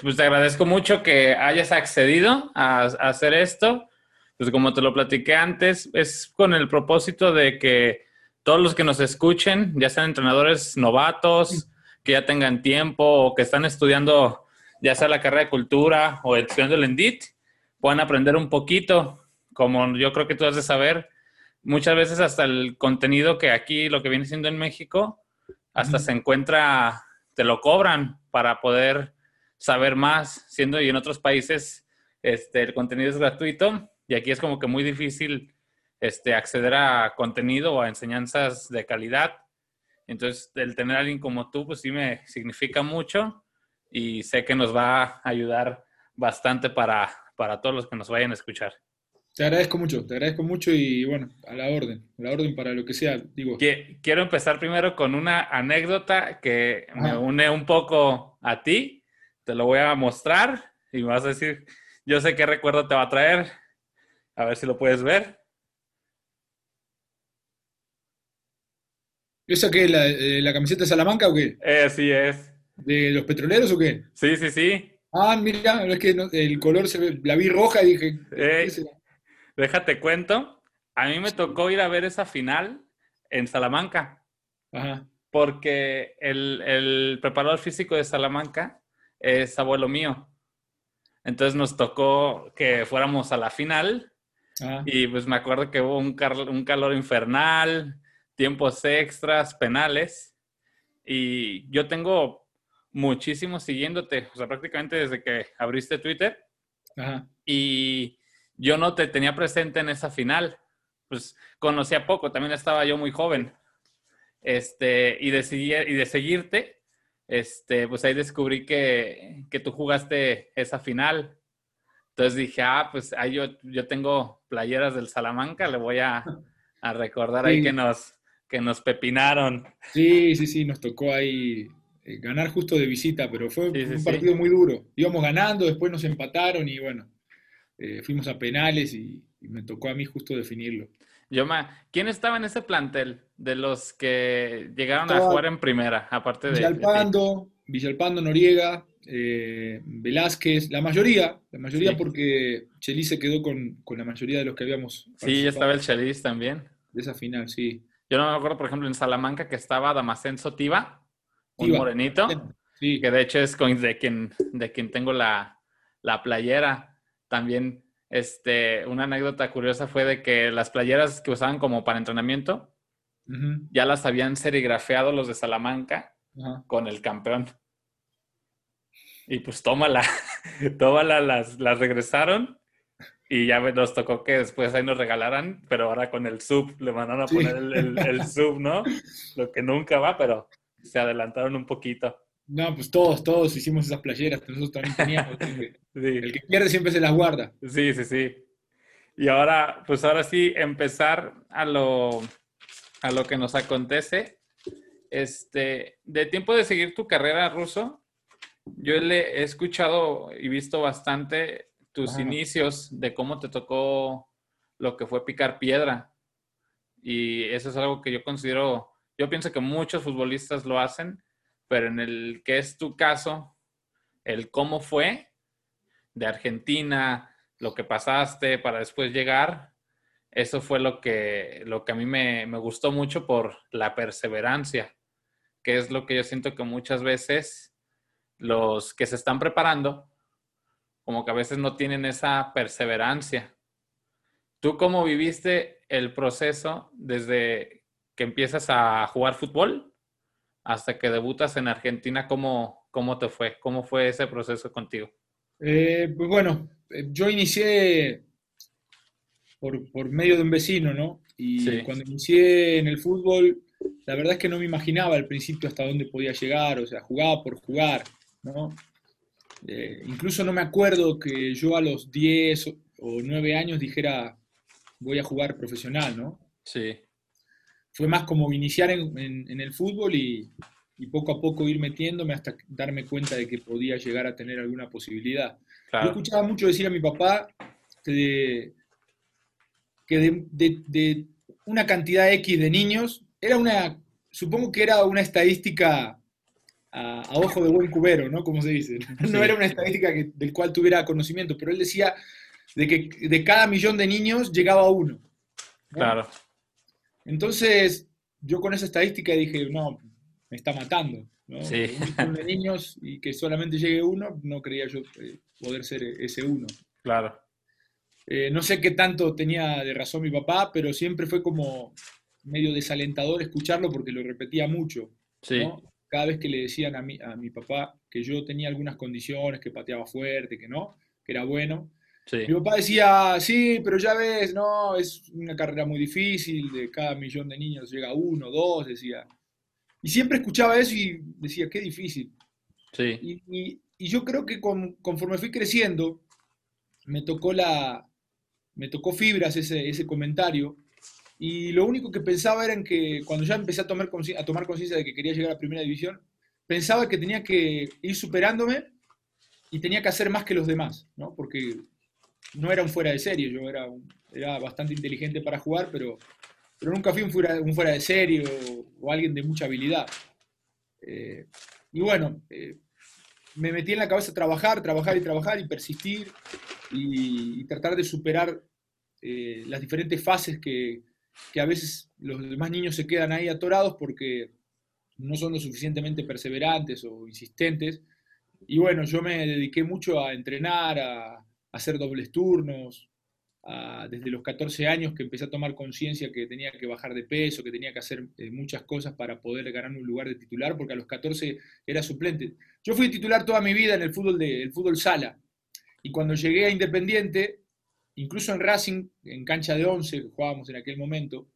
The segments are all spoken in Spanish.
Pues te agradezco mucho que hayas accedido a, a hacer esto. Pues como te lo platiqué antes, es con el propósito de que todos los que nos escuchen, ya sean entrenadores novatos, que ya tengan tiempo o que están estudiando ya sea la carrera de cultura o estudiando el ENDIT, puedan aprender un poquito, como yo creo que tú has de saber, muchas veces hasta el contenido que aquí, lo que viene siendo en México, hasta se encuentra, te lo cobran para poder saber más, siendo y en otros países este, el contenido es gratuito y aquí es como que muy difícil este, acceder a contenido o a enseñanzas de calidad. Entonces, el tener a alguien como tú, pues sí me significa mucho y sé que nos va a ayudar bastante para, para todos los que nos vayan a escuchar. Te agradezco mucho, te agradezco mucho y bueno, a la orden, a la orden para lo que sea. Digo. Quiero empezar primero con una anécdota que me une un poco a ti. Te lo voy a mostrar y me vas a decir, yo sé qué recuerdo te va a traer. A ver si lo puedes ver. ¿Esa qué? ¿La, eh, la camiseta de Salamanca o qué? Eh, sí es. ¿De los petroleros o qué? Sí, sí, sí. Ah, mira, es que el color se ve, la vi roja y dije. Eh, déjate cuento. A mí me tocó ir a ver esa final en Salamanca. Ajá. Porque el, el preparador físico de Salamanca es abuelo mío. Entonces nos tocó que fuéramos a la final. Ah. Y pues me acuerdo que hubo un, un calor infernal tiempos extras, penales. Y yo tengo muchísimo siguiéndote, o sea, prácticamente desde que abriste Twitter. Y yo no te tenía presente en esa final. Pues conocía poco, también estaba yo muy joven. Este, y de, y de seguirte, este, pues ahí descubrí que, que, tú jugaste esa final. Entonces dije, ah, pues ahí yo, yo tengo playeras del Salamanca, le voy a, a recordar ahí que nos, que nos pepinaron. Sí, sí, sí, nos tocó ahí eh, ganar justo de visita, pero fue un partido muy duro. Íbamos ganando, después nos empataron y bueno, eh, fuimos a penales y, me tocó a mí justo definirlo. Yoma, ¿quién estaba en ese plantel de los que llegaron a jugar en primera, aparte de... Villalpando, Villalpando, Noriega, eh, Velázquez, la mayoría, la mayoría porque Chelis se quedó con, la mayoría de los que habíamos. Sí, estaba el Chelis también. De esa final, sí. Yo no me acuerdo, por ejemplo, en Salamanca que estaba Damasceno Sotiva, un morenito, que de hecho es de quien, de quien tengo la, playera. También este, una anécdota curiosa fue de que las playeras que usaban como para entrenamiento ya las habían serigrafeado los de Salamanca con el campeón. Y pues tómala, tómala, las, las regresaron y ya nos tocó que después ahí nos regalaran, pero ahora con el sub, le mandaron a poner el, sub, ¿no? Lo que nunca va, pero se adelantaron un poquito. No, pues todos, todos hicimos esas playeras, nosotros también teníamos. El que pierde siempre se las guarda. Sí, sí, sí. Y ahora, pues ahora sí, empezar a lo, a lo que nos acontece. Este, de tiempo de seguir tu carrera, Ruso, yo le he escuchado y visto bastante tus inicios de cómo te tocó lo que fue picar piedra. Y eso es algo que yo considero, yo pienso que muchos futbolistas lo hacen, pero en el que es tu caso, el cómo fue de Argentina, lo que pasaste para después llegar, eso fue lo que, lo que a mí me, me gustó mucho por la perseverancia, que es lo que yo siento que muchas veces los que se están preparando como que a veces no tienen esa perseverancia. ¿Tú cómo viviste el proceso desde que empiezas a jugar fútbol hasta que debutas en Argentina? ¿Cómo, cómo te fue? ¿Cómo fue ese proceso contigo? Eh, pues bueno, eh, yo inicié por, medio de un vecino, ¿no? Y cuando inicié en el fútbol, la verdad es que no me imaginaba al principio hasta dónde podía llegar, o sea, jugaba por jugar, ¿no? Eh, incluso no me acuerdo que yo a los 10 o 9 años dijera voy a jugar profesional, ¿no? Sí. Fue más como iniciar en, el fútbol y, poco a poco ir metiéndome hasta darme cuenta de que podía llegar a tener alguna posibilidad. Yo escuchaba mucho decir a mi papá que, de, de una cantidad X de niños, era una, supongo que era una estadística a, ojo de buen cubero, ¿no? Como se dice. No era una estadística del cual tuviera conocimiento, pero él decía de que de cada millón de niños llegaba uno. Claro. Entonces, yo con esa estadística dije, no, me está matando. ¿no? Sí. De niños y que solamente llegue uno, no creía yo eh, poder ser ese uno. Claro. Eh, no sé qué tanto tenía de razón mi papá, pero siempre fue como medio desalentador escucharlo porque lo repetía mucho. Sí cada vez que le decían a mi, a mi papá que yo tenía algunas condiciones, que pateaba fuerte, que no, que era bueno, mi papá decía, sí, pero ya ves, no, es una carrera muy difícil, de cada millón de niños llega uno, dos, decía. Y siempre escuchaba eso y decía, qué difícil. Sí. Y, y, yo creo que conforme fui creciendo, me tocó la, me tocó fibras ese, ese comentario, y lo único que pensaba era en que cuando ya empecé a tomar, a tomar conciencia de que quería llegar a primera división, pensaba que tenía que ir superándome y tenía que hacer más que los demás, ¿no? Porque no era un fuera de serie, yo era, era bastante inteligente para jugar, pero, pero nunca fui un fuera, un fuera de serie o, alguien de mucha habilidad. Eh, y bueno, eh, me metí en la cabeza trabajar, trabajar y trabajar y persistir y, tratar de superar eh, las diferentes fases que, que a veces los demás niños se quedan ahí atorados porque no son lo suficientemente perseverantes o insistentes. Y bueno, yo me dediqué mucho a entrenar, a, hacer dobles turnos, desde los 14 años que empecé a tomar conciencia que tenía que bajar de peso, que tenía que hacer eh, muchas cosas para poder ganar un lugar de titular, porque a los 14 era suplente. Yo fui titular toda mi vida en el fútbol, de, el fútbol sala, y cuando llegué a Independiente, incluso en Racing, en cancha de 11, que jugábamos en aquel momento,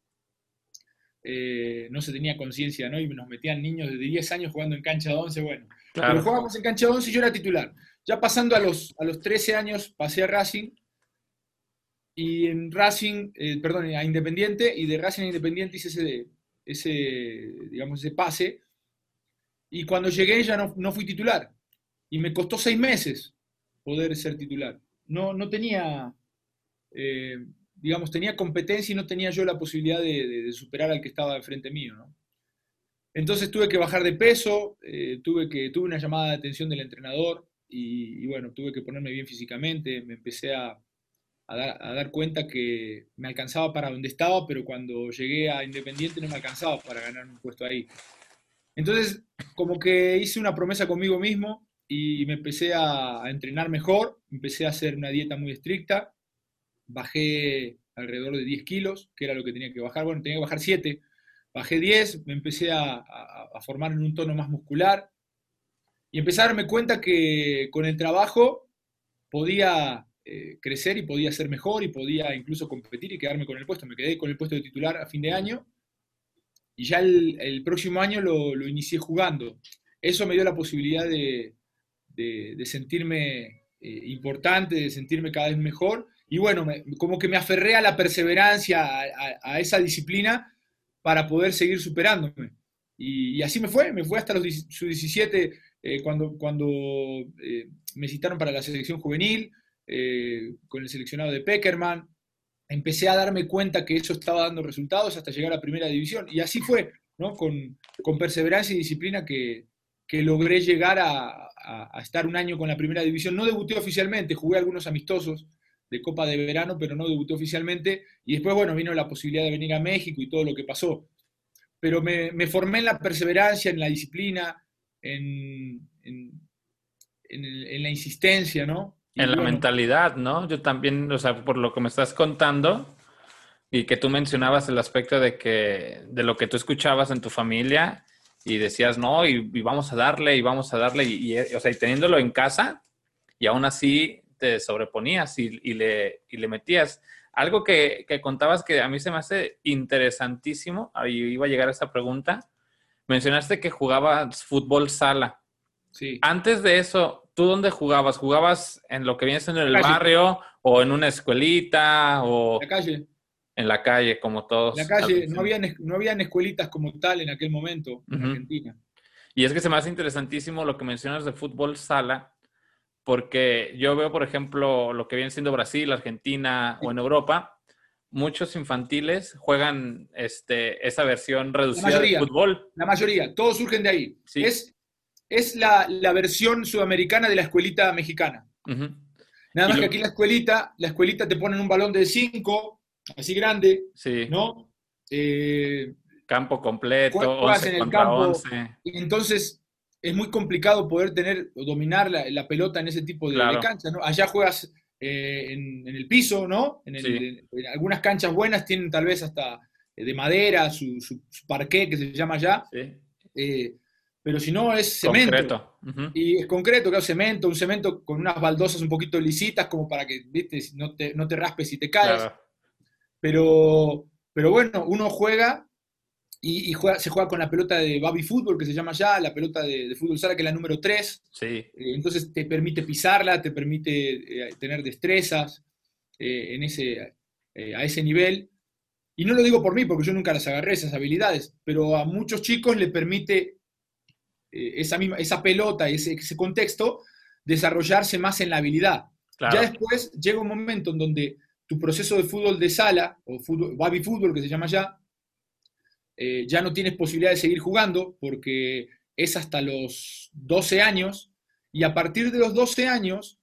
eh, no se tenía conciencia, ¿no? Y nos metían niños de 10 años jugando en cancha de 11, bueno. Pero jugábamos en cancha de 11 y yo era titular. Ya pasando a los, a los 13 años pasé a Racing, y en Racing, eh, perdón, a Independiente, y de Racing a Independiente hice ese, ese, digamos, ese pase, y cuando llegué ya no, no fui titular. Y me costó seis meses poder ser titular. No, no tenía eh, digamos, tenía competencia y no tenía yo la posibilidad de, superar al que estaba enfrente mío, ¿no? Entonces tuve que bajar de peso, eh, tuve, que, tuve una llamada de atención del entrenador y, bueno, tuve que ponerme bien físicamente, me empecé a, dar, cuenta que me alcanzaba para donde estaba, pero cuando llegué a Independiente no me alcanzaba para ganar un puesto ahí. Entonces, como que hice una promesa conmigo mismo y me empecé a, a entrenar mejor, empecé a hacer una dieta muy estricta, bajé alrededor de 10 kilos, que era lo que tenía que bajar. Bueno, tenía que bajar 7. Bajé 10, me empecé a, formar en un tono más muscular y empecé a darme cuenta que con el trabajo podía eh, crecer y podía ser mejor y podía incluso competir y quedarme con el puesto. Me quedé con el puesto de titular a fin de año y ya el, próximo año lo, inicié jugando. Eso me dio la posibilidad de, sentirme eh, importante, de sentirme cada vez mejor y bueno, como que me aferré a la perseverancia, a, esa disciplina para poder seguir superándome. Y, así me fue, me fue hasta los 17 eh, cuando, cuando eh, me citaron para la selección juvenil, eh, con el seleccionado de Peckerman. Empecé a darme cuenta que eso estaba dando resultados hasta llegar a primera división. Y así fue, ¿no? con, con perseverancia y disciplina que, que logré llegar a, a, estar un año con la primera división. No debuté oficialmente, jugué algunos amistosos de Copa de Verano, pero no debutó oficialmente. Y después, bueno, vino la posibilidad de venir a México y todo lo que pasó. Pero me, formé en la perseverancia, en la disciplina, en, la insistencia, ¿no? en la mentalidad, ¿no? Yo también, o sea, por lo que me estás contando y que tú mencionabas el aspecto de que, de lo que tú escuchabas en tu familia y decías, no, y, vamos a darle, y vamos a darle, y, o sea, y teniéndolo en casa, y aún así te sobreponías y, le, le, metías. Algo que, contabas que a mí se me hace interesantísimo, ahí iba a llegar a esta pregunta, mencionaste que jugabas fútbol sala. Sí. Antes de eso, ¿tú dónde jugabas? ¿Jugabas en lo que vienes en el barrio o en una escuelita o... En la calle. En la calle, como todos. En la calle, no habían, no habían escuelitas como tal en aquel momento en Argentina. Y es que se me hace interesantísimo lo que mencionas de fútbol sala, porque yo veo, por ejemplo, lo que viene siendo Brasil, Argentina o en Europa, muchos infantiles juegan este, esa versión reducida de fútbol. La mayoría, todos surgen de ahí. Es, es la, versión sudamericana de la escuelita mexicana. Nada más que aquí la escuelita, la escuelita te ponen un balón de 5, así grande, sí. ¿no? Eh, campo completo, 11 en el campo. Entonces, es muy complicado poder tener o dominar la, pelota en ese tipo de, cancha, ¿no? Allá juegas eh, en, el piso, ¿no? En, algunas canchas buenas tienen tal vez hasta eh, de madera, su, su, parqué que se llama allá. Eh, pero si no es cemento. Concreto. Y es concreto, claro, cemento, un cemento con unas baldosas un poquito lisitas como para que, viste, no te, no te raspes y te caes. Pero, pero bueno, uno juega y, se juega con la pelota de baby fútbol, que se llama ya, la pelota de, fútbol sala, que es la número 3. Sí. Eh, entonces te permite pisarla, te permite eh, tener destrezas eh, en ese, a ese nivel. Y no lo digo por mí, porque yo nunca las agarré, esas habilidades, pero a muchos chicos le permite esa, misma, esa pelota, ese, ese contexto, desarrollarse más en la habilidad. Ya después llega un momento en donde tu proceso de fútbol de sala, o fútbol, baby fútbol, que se llama ya, eh, ya no tienes posibilidad de seguir jugando porque es hasta los 12 años y a partir de los 12 años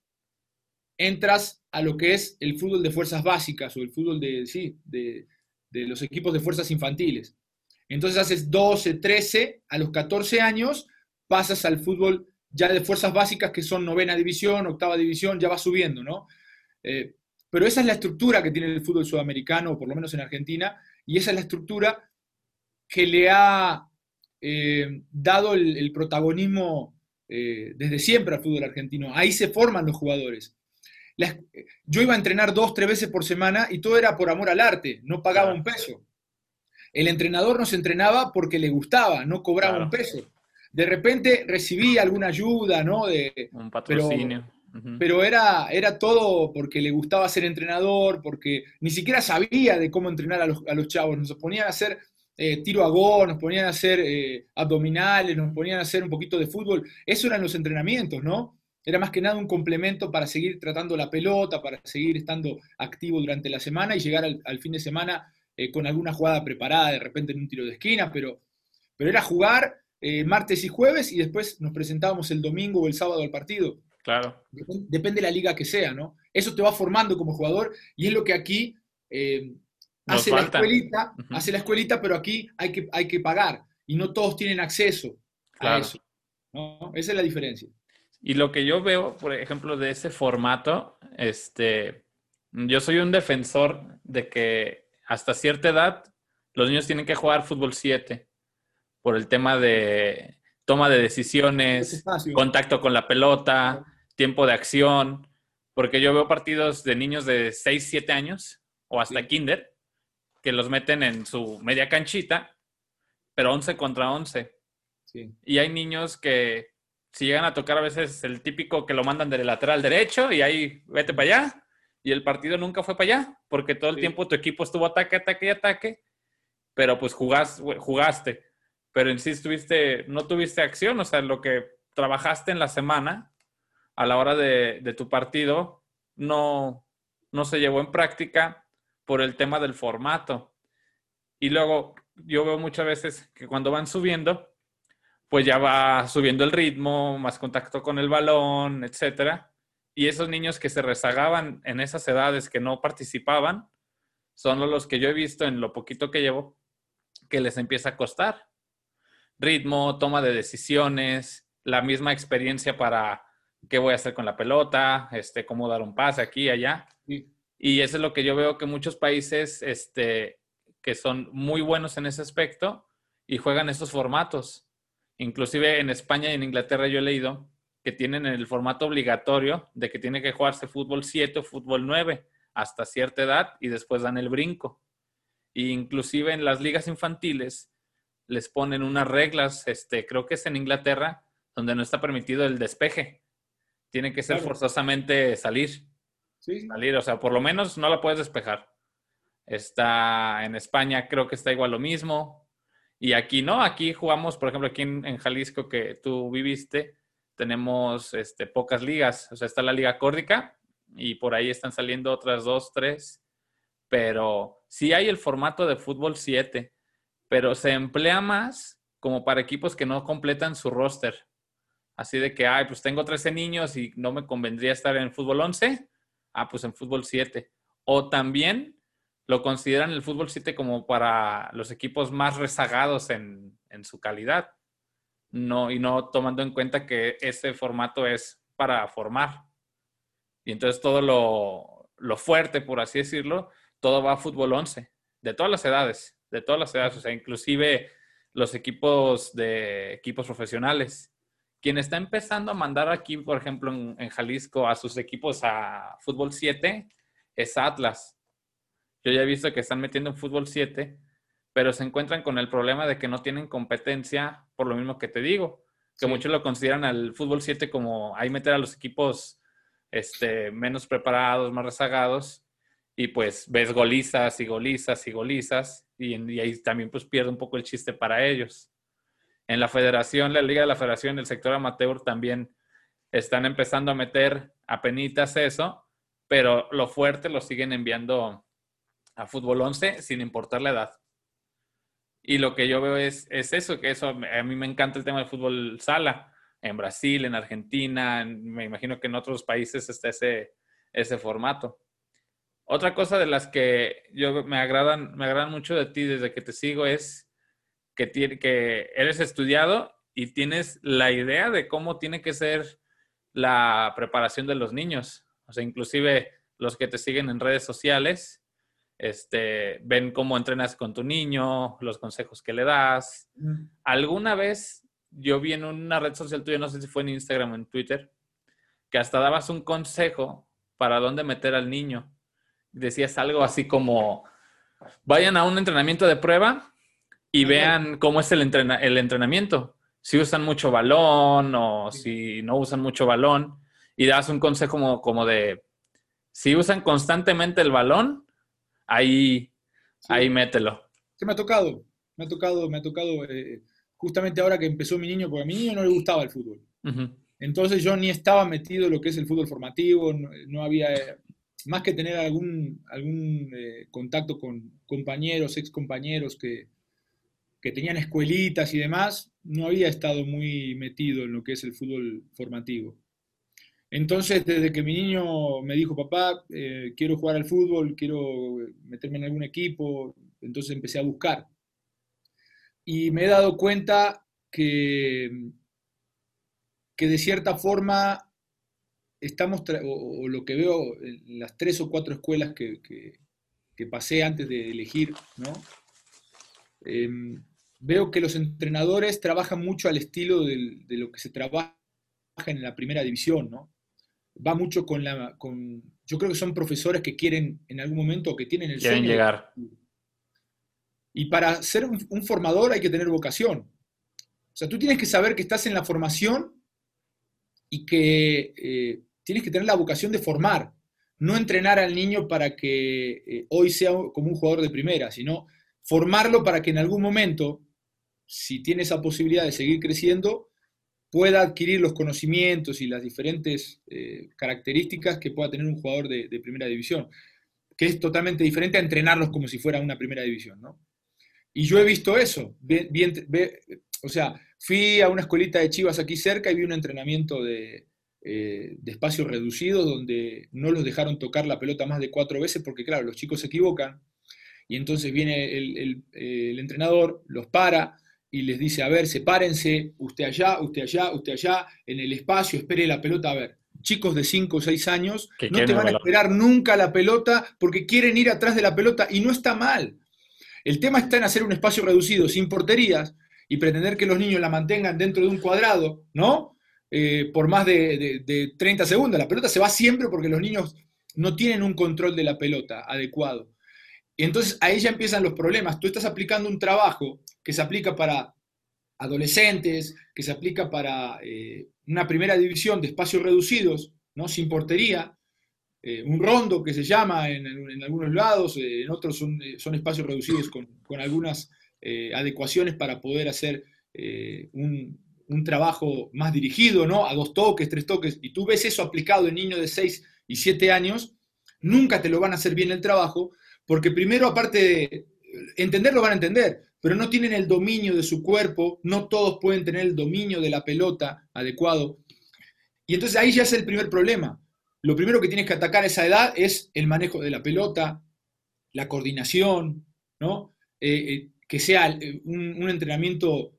entras a lo que es el fútbol de fuerzas básicas o el fútbol de, sí, de, los equipos de fuerzas infantiles. Entonces haces 12, 13, a los 14 años pasas al fútbol ya de fuerzas básicas que son novena división, octava división, ya va subiendo, ¿no? Eh, pero esa es la estructura que tiene el fútbol sudamericano, por lo menos en Argentina, y esa es la estructura que le ha eh, dado el, protagonismo eh, desde siempre al fútbol argentino. Ahí se forman los jugadores. yo iba a entrenar dos, tres veces por semana y todo era por amor al arte, no pagaba un peso. El entrenador nos entrenaba porque le gustaba, no cobraba un peso. De repente recibía alguna ayuda, ¿no? De, un patrocinio. Pero, era, era todo porque le gustaba ser entrenador, porque ni siquiera sabía de cómo entrenar a los, a los chavos. Nos ponían a hacer eh, tiro a gol, nos ponían a hacer eh, abdominales, nos ponían a hacer un poquito de fútbol. Eso eran los entrenamientos, ¿no? Era más que nada un complemento para seguir tratando la pelota, para seguir estando activo durante la semana y llegar al, fin de semana eh, con alguna jugada preparada, de repente en un tiro de esquina, pero, pero era jugar martes y jueves y después nos presentábamos el domingo o el sábado al partido. Claro. Depende, de la liga que sea, ¿no? Eso te va formando como jugador y es lo que aquí hace la escuelita, hace la escuelita, pero aquí hay que, hay que pagar. Y no todos tienen acceso a eso. Esa es la diferencia. Y lo que yo veo, por ejemplo, de ese formato, este, yo soy un defensor de que hasta cierta edad los niños tienen que jugar fútbol 7 por el tema de toma de decisiones, contacto con la pelota, tiempo de acción, porque yo veo partidos de niños de 6, 7 años o hasta kinder que los meten en su media canchita, pero 11 contra 11. Y hay niños que si llegan a tocar a veces el típico que lo mandan del lateral derecho y ahí vete para allá. Y el partido nunca fue para allá, porque todo el tiempo tu equipo estuvo ataque, ataque y ataque, pero pues jugaste. Pero en sí estuviste, no tuviste acción, o sea, lo que trabajaste en la semana a la hora de, de tu partido no, no se llevó en práctica por el tema del formato. Y luego yo veo muchas veces que cuando van subiendo, pues ya va subiendo el ritmo, más contacto con el balón, etcétera. Y esos niños que se rezagaban en esas edades que no participaban, son los que yo he visto en lo poquito que llevo, que les empieza a costar. Ritmo, toma de decisiones, la misma experiencia para qué voy a hacer con la pelota, este, cómo dar un pase aquí, allá. Y eso es lo que yo veo que muchos países este, que son muy buenos en ese aspecto y juegan esos formatos. Inclusive en España y en Inglaterra yo he leído que tienen el formato obligatorio de que tiene que jugarse fútbol 7 o fútbol 9 hasta cierta edad y después dan el brinco. E inclusive en las ligas infantiles les ponen unas reglas, este, creo que es en Inglaterra, donde no está permitido el despeje. Tiene que ser forzosamente salir. Salir, o sea, por lo menos no la puedes despejar. Está en España, creo que está igual lo mismo. Y aquí no, aquí jugamos, por ejemplo, aquí en, Jalisco que tú viviste, tenemos este, pocas ligas. O sea, está la Liga Córdica y por ahí están saliendo otras dos, tres. Pero sí hay el formato de fútbol 7, pero se emplea más como para equipos que no completan su roster. Así de que, ay, pues tengo 13 niños y no me convendría estar en fútbol 11. Ah, pues en fútbol 7. O también lo consideran el fútbol 7 como para los equipos más rezagados en, en su calidad. No, y no tomando en cuenta que ese formato es para formar. Y entonces todo lo, lo fuerte, por así decirlo, todo va a fútbol 11, de todas las edades, de todas las edades, o sea, inclusive los equipos de equipos profesionales. Quien está empezando a mandar aquí, por ejemplo, en, en Jalisco a sus equipos a fútbol 7 es Atlas. Yo ya he visto que están metiendo en fútbol 7, pero se encuentran con el problema de que no tienen competencia, por lo mismo que te digo, que muchos lo consideran al fútbol 7 como ahí meter a los equipos este, menos preparados, más rezagados, y pues ves golizas y golizas y golizas, y, y, ahí también pues pierde un poco el chiste para ellos. En la federación, la Liga de la Federación, el sector amateur también están empezando a meter a penitas eso, pero lo fuerte lo siguen enviando a fútbol 11 sin importar la edad. Y lo que yo veo es, es eso, que eso, a mí me encanta el tema del fútbol sala. En Brasil, en Argentina, me imagino que en otros países está ese, ese formato. Otra cosa de las que yo me agradan, me agradan mucho de ti desde que te sigo es que, tiene, que eres estudiado y tienes la idea de cómo tiene que ser la preparación de los niños. O sea, inclusive los que te siguen en redes sociales, este, ven cómo entrenas con tu niño, los consejos que le das. Alguna vez yo vi en una red social tuya, no sé si fue en Instagram o en Twitter, que hasta dabas un consejo para dónde meter al niño. Decías algo así como, vayan a un entrenamiento de prueba y vean cómo es el, el entrenamiento. Si usan mucho balón o si no usan mucho balón. Y das un consejo como, como de, si usan constantemente el balón, ahí, ahí mételo. ¿Qué me ha tocado? Me ha tocado, me ha tocado eh, justamente ahora que empezó mi niño, porque a mi niño no le gustaba el fútbol. Entonces yo ni estaba metido en lo que es el fútbol formativo, no, había, más que tener algún, algún eh, contacto con compañeros, ex compañeros que, que tenían escuelitas y demás, no había estado muy metido en lo que es el fútbol formativo. Entonces, desde que mi niño me dijo, papá, eh, quiero jugar al fútbol, quiero meterme en algún equipo, entonces empecé a buscar. Y me he dado cuenta que, que de cierta forma estamos, o, lo que veo en las tres o cuatro escuelas que, que, pasé antes de elegir, ¿no? Em, veo que los entrenadores trabajan mucho al estilo de lo que se trabaja en la primera división, ¿no? va mucho con la... Con, yo creo que son profesores que quieren en algún momento, que tienen el quieren llegar. Y para ser un, formador hay que tener vocación. O sea, tú tienes que saber que estás en la formación y que eh, tienes que tener la vocación de formar. No entrenar al niño para que eh, hoy sea como un jugador de primera, sino formarlo para que en algún momento, si tiene esa posibilidad de seguir creciendo, pueda adquirir los conocimientos y las diferentes eh, características que pueda tener un jugador de, primera división, que es totalmente diferente a entrenarlos como si fuera una primera división, ¿no? Y yo he visto eso, o sea, fui a una escuelita de Chivas aquí cerca y vi un entrenamiento eh, de espacios reducidos donde no los dejaron tocar la pelota más de cuatro veces porque, claro, los chicos se equivocan y entonces viene el entrenador, los para, y les dice, a ver, sepárense, usted allá, usted allá, usted allá, en el espacio, espere la pelota, a ver. Chicos de 5 o 6 años no te van a esperar nunca la pelota porque quieren ir atrás de la pelota y no está mal. El tema está en hacer un espacio reducido, sin porterías, y pretender que los niños la mantengan dentro de un cuadrado, ¿no? Eh, por más de, de 30 segundos. La pelota se va siempre porque los niños no tienen un control de la pelota adecuado. Y entonces ahí ya empiezan los problemas. Tú estás aplicando un trabajo que se aplica para adolescentes, que se aplica para eh, una primera división de espacios reducidos, ¿no? sin portería, eh, un rondo que se llama en, algunos lados, eh, en otros son, son, espacios reducidos con, con algunas adecuaciones para poder hacer un, un, trabajo más dirigido, ¿no? a dos toques, tres toques, y tú ves eso aplicado en niños de 6 y 7 años, nunca te lo van a hacer bien el trabajo, porque primero, aparte de entenderlo van a entender, pero no tienen el dominio de su cuerpo, no todos pueden tener el dominio de la pelota adecuado. Y entonces ahí ya es el primer problema. Lo primero que tienes que atacar a esa edad es el manejo de la pelota, la coordinación, ¿no? Eh, eh, que sea eh, un, entrenamiento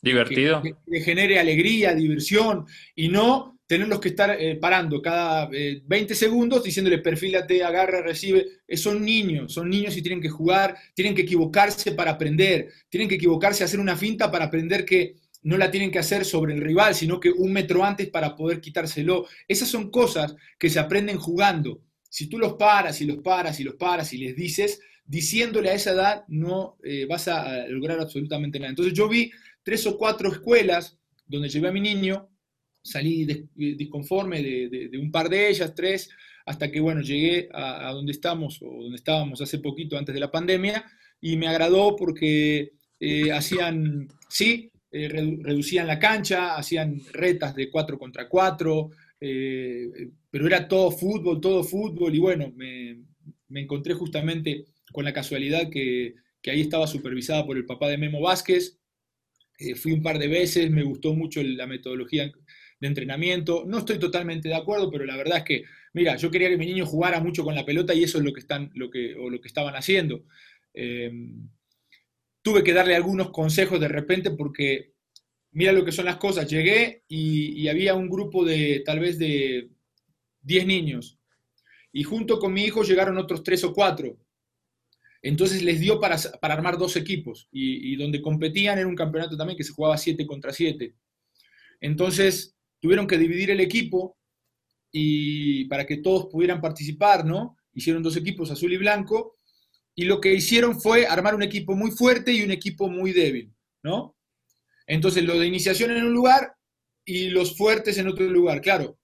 divertido, que, genere alegría, diversión, y no tenerlos que estar parando cada 20 segundos diciéndole perfílate, agarra, recibe. son niños, son niños y tienen que jugar, tienen que equivocarse para aprender, tienen que equivocarse, hacer una finta para aprender que no la tienen que hacer sobre el rival, sino que un metro antes para poder quitárselo. Esas son cosas que se aprenden jugando. Si tú los paras y los paras y los paras y les dices, diciéndole a esa edad no eh, vas a lograr absolutamente nada. Entonces yo vi tres o cuatro escuelas donde llevé a mi niño, salí disconforme de, un par de ellas, tres, hasta que bueno, llegué a, donde estamos o donde estábamos hace poquito antes de la pandemia y me agradó porque eh, hacían, sí, eh, reducían la cancha, hacían retas de 4 contra 4, eh, pero era todo fútbol, todo fútbol, y bueno, me, encontré justamente con la casualidad que, ahí estaba supervisada por el papá de Memo Vázquez. Fui un par de veces, me gustó mucho la metodología de entrenamiento. No estoy totalmente de acuerdo, pero la verdad es que, mira, yo quería que mi niño jugara mucho con la pelota y eso es lo que, están, lo que, o lo que estaban haciendo tuve que darle algunos consejos de repente porque mira lo que son las cosas. Llegué y, había un grupo de tal vez de 10 niños y junto con mi hijo llegaron otros 3 o 4. Entonces les dio para, armar dos equipos y, donde competían era un campeonato también que se jugaba 7 contra 7. Entonces tuvieron que dividir el equipo y para que todos pudieran participar, ¿no? Hicieron dos equipos, azul y blanco, y lo que hicieron fue armar un equipo muy fuerte y un equipo muy débil, ¿no? Entonces, lo de iniciación en un lugar y los fuertes en otro lugar. Claro,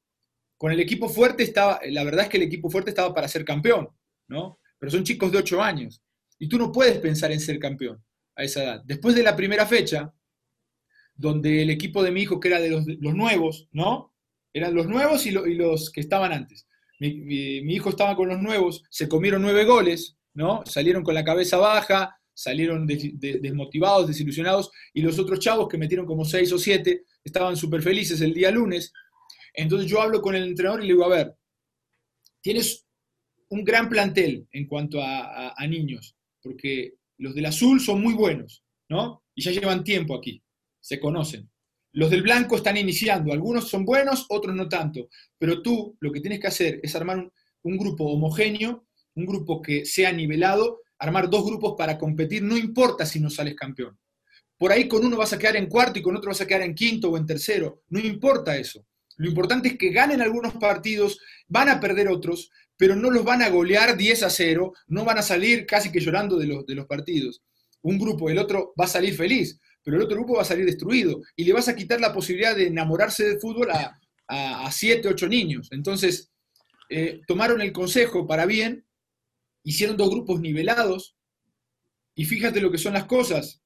con el equipo fuerte estaba, la verdad es que el equipo fuerte estaba para ser campeón, ¿no? Pero son chicos de 8 años y tú no puedes pensar en ser campeón a esa edad. Después de la primera fecha, donde el equipo de mi hijo, que era de los, nuevos, ¿no? Eran los nuevos y, los que estaban antes. Mi, hijo estaba con los nuevos, se comieron nueve goles, ¿no? Salieron con la cabeza baja, salieron desmotivados, desilusionados, y los otros chavos que metieron como seis o siete estaban súper felices el día lunes. Entonces yo hablo con el entrenador y le digo, a ver, tienes un gran plantel en cuanto a, niños, porque los del azul son muy buenos, ¿no? Y ya llevan tiempo aquí, se conocen. Los del blanco están iniciando, algunos son buenos, otros no tanto, pero tú lo que tienes que hacer es armar un grupo homogéneo un grupo que sea nivelado, armar dos grupos para competir, no importa si no sales campeón. Por ahí con uno vas a quedar en cuarto y con otro vas a quedar en quinto o en tercero, no importa eso. Lo importante es que ganen algunos partidos, van a perder otros, pero no los van a golear 10 a 0, no van a salir casi que llorando de los, de los partidos. Un grupo, el otro va a salir feliz, pero el otro grupo va a salir destruido y le vas a quitar la posibilidad de enamorarse del fútbol a, siete, ocho niños. Entonces, eh, tomaron el consejo para bien hicieron dos grupos nivelados y fíjate lo que son las cosas.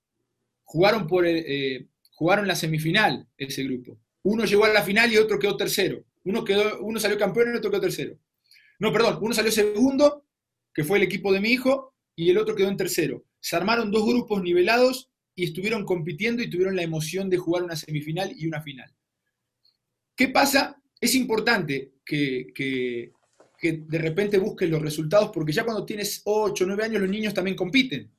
Jugaron, por eh, jugaron la semifinal ese grupo. Uno llegó a la final y otro quedó tercero. Uno, quedó, uno salió campeón y otro quedó tercero. No, perdón, uno salió segundo, que fue el equipo de mi hijo, y el otro quedó en tercero. Se armaron dos grupos nivelados y estuvieron compitiendo y tuvieron la emoción de jugar una semifinal y una final. ¿Qué pasa? Es importante que, de repente busques los resultados, porque ya cuando tienes 8 o 9 años los niños también compiten.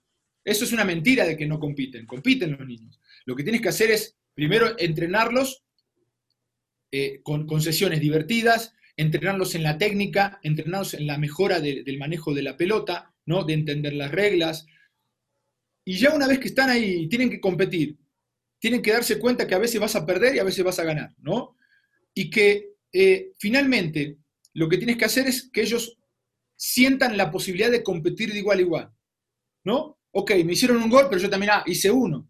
Eso es una mentira de que no compiten, compiten los niños. Lo que tienes que hacer es, primero, entrenarlos eh, con, con, sesiones divertidas, entrenarlos en la técnica, entrenarlos en la mejora del manejo de la pelota, ¿no? de entender las reglas. Y ya una vez que están ahí, tienen que competir, tienen que darse cuenta que a veces vas a perder y a veces vas a ganar, ¿no? Y que eh, finalmente lo que tienes que hacer es que ellos sientan la posibilidad de competir de igual a igual. ¿No? Ok, me hicieron un gol, pero yo también ah, hice uno.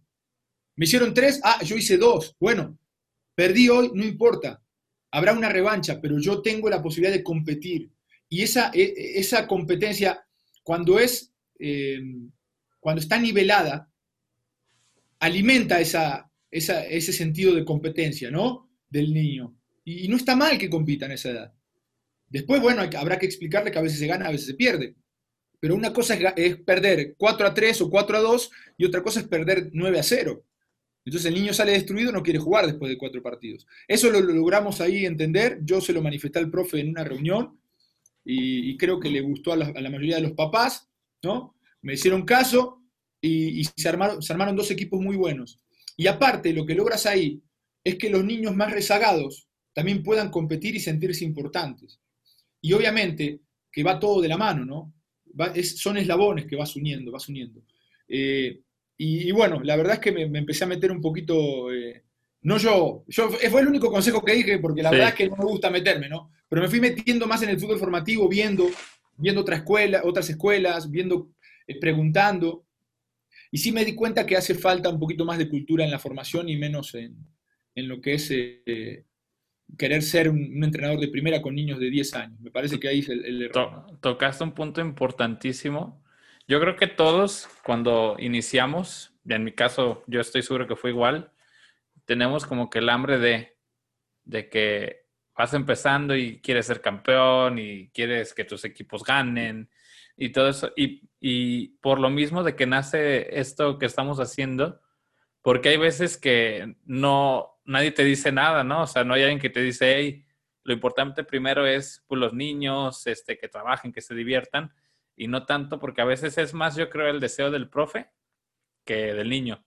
Me hicieron tres, ah, yo hice dos. Bueno, perdí hoy, no importa. Habrá una revancha, pero yo tengo la posibilidad de competir. Y esa, e, e, esa competencia, cuando es, eh, cuando está nivelada, alimenta ese sentido de competencia, ¿no? Del niño. Y, no está mal que compita en esa edad. Después, bueno, habrá que explicarle que a veces se gana, a veces se pierde. Pero una cosa es, perder 4 a 3 o 4 a 2 y otra cosa es perder 9 a 0. Entonces el niño sale destruido, no quiere jugar después de cuatro partidos. Eso lo, logramos ahí entender. Yo se lo manifesté al profe en una reunión y, creo que le gustó a la, mayoría de los papás, ¿no? Me hicieron caso y, se, armaron, se armaron dos equipos muy buenos. Y aparte, lo que logras ahí es que los niños más rezagados también puedan competir y sentirse importantes. Y obviamente que va todo de la mano, ¿no? son eslabones que vas uniendo, vas uniendo. Eh, y, bueno, la verdad es que me, empecé a meter un poquito, eh, no yo, yo, fue el único consejo que dije, porque la verdad es que no me gusta meterme, ¿no? Pero me fui metiendo más en el fútbol formativo, viendo, viendo otra escuela, otras escuelas, viendo, preguntando. Y sí me di cuenta que hace falta un poquito más de cultura en la formación y menos en, en lo que es querer ser un, entrenador de primera con niños de 10 años. Me parece que ahí es el, error. tocaste un punto importantísimo. Yo creo que todos cuando iniciamos, y en mi caso yo estoy seguro que fue igual, tenemos como que el hambre de, de que vas empezando y quieres ser campeón y quieres que tus equipos ganen y todo eso. Y, y por lo mismo de que nace esto que estamos haciendo, porque hay veces que no, nadie te dice nada, ¿no? O sea, no hay alguien que te dice, hey, lo importante primero es pues, los niños, este, que trabajen, que se diviertan, y no tanto, porque a veces es más, yo creo, el deseo del profe que del niño.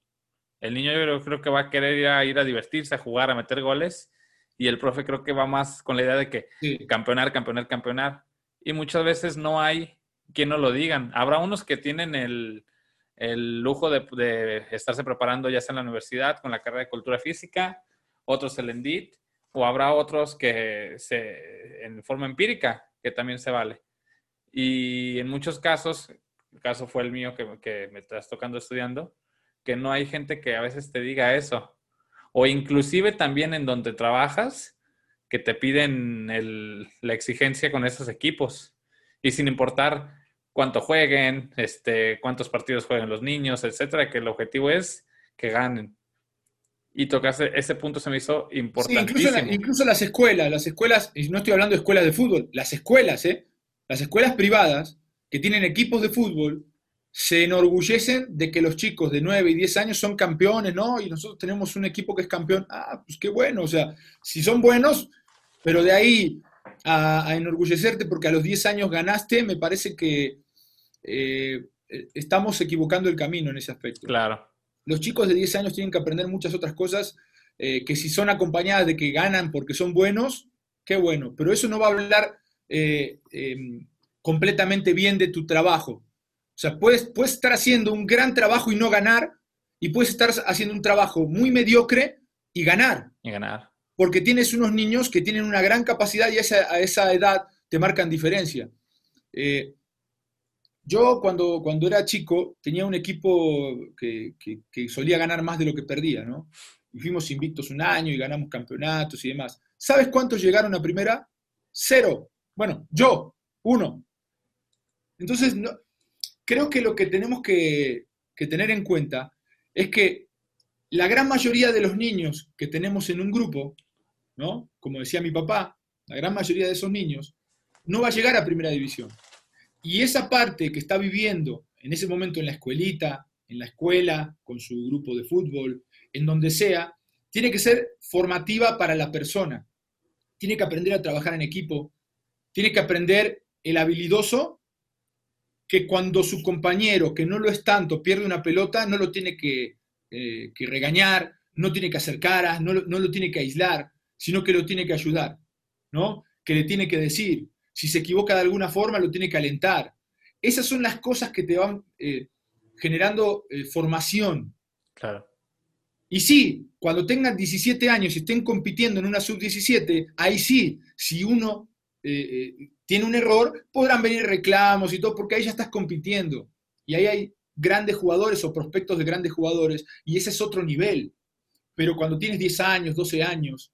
El niño yo creo, que va a querer ir a, ir a divertirse, a jugar, a meter goles, y el profe creo que va más con la idea de que campeonar, campeonar, campeonar. Y muchas veces no hay quien no lo digan. Habrá unos que tienen el, el lujo de, de, estarse preparando ya sea en la universidad con la carrera de cultura física, otros el ENDIT, o habrá otros que se, en forma empírica, que también se vale. Y en muchos casos, el caso fue el mío que, que me estás tocando estudiando, que no hay gente que a veces te diga eso. O inclusive también en donde trabajas, que te piden el, la exigencia con esos equipos. Y sin importar cuánto jueguen, este, cuántos partidos jueguen los niños, etcétera, que el objetivo es que ganen. Y tocaste, ese punto se me hizo importantísimo. incluso, incluso, las escuelas, las escuelas, y no estoy hablando de escuelas de fútbol, las escuelas, ¿eh? Las escuelas privadas que tienen equipos de fútbol se enorgullecen de que los chicos de 9 y 10 años son campeones, ¿no? Y nosotros tenemos un equipo que es campeón. Ah, pues qué bueno, o sea, si son buenos, pero de ahí a, enorgullecerte porque a los 10 años ganaste, me parece que eh, estamos equivocando el camino en ese aspecto. Claro los chicos de 10 años tienen que aprender muchas otras cosas eh, que si son acompañadas de que ganan porque son buenos, qué bueno, pero eso no va a hablar eh, em, completamente bien de tu trabajo. O sea, puedes, puedes estar haciendo un gran trabajo y no ganar, y puedes estar haciendo un trabajo muy mediocre y ganar. Y ganar. Porque tienes unos niños que tienen una gran capacidad y a esa, edad te marcan diferencia. Eh, yo cuando, cuando era chico tenía un equipo que, solía ganar más de lo que perdía, ¿no? Y fuimos invictos un año y ganamos campeonatos y demás. ¿Sabes cuántos llegaron a primera? Cero. Bueno, yo, uno. Entonces, creo que lo que tenemos que, que tener en cuenta es que la gran mayoría de los niños que tenemos en un grupo, ¿no? Como decía mi papá, la gran mayoría de esos niños no va a llegar a primera división. Y esa parte que está viviendo en ese momento en la escuelita, en la escuela, con su grupo de fútbol, en donde sea, tiene que ser formativa para la persona. Tiene que aprender a trabajar en equipo, tiene que aprender el habilidoso que cuando su compañero, que no lo es tanto, pierde una pelota, no lo tiene que, eh, regañar, no tiene que hacer caras, no, no, lo tiene que aislar, sino que lo tiene que ayudar, ¿no? Que le tiene que decir, si se equivoca de alguna forma, lo tiene que alentar. Esas son las cosas que te van eh, generando eh, formación. Claro. Y sí, cuando tengan 17 años y estén compitiendo en una sub-17, ahí sí, si uno eh, tiene un error, podrán venir reclamos y todo, porque ahí ya estás compitiendo. Y ahí hay grandes jugadores o prospectos de grandes jugadores, y ese es otro nivel. Pero cuando tienes 10 años, 12 años,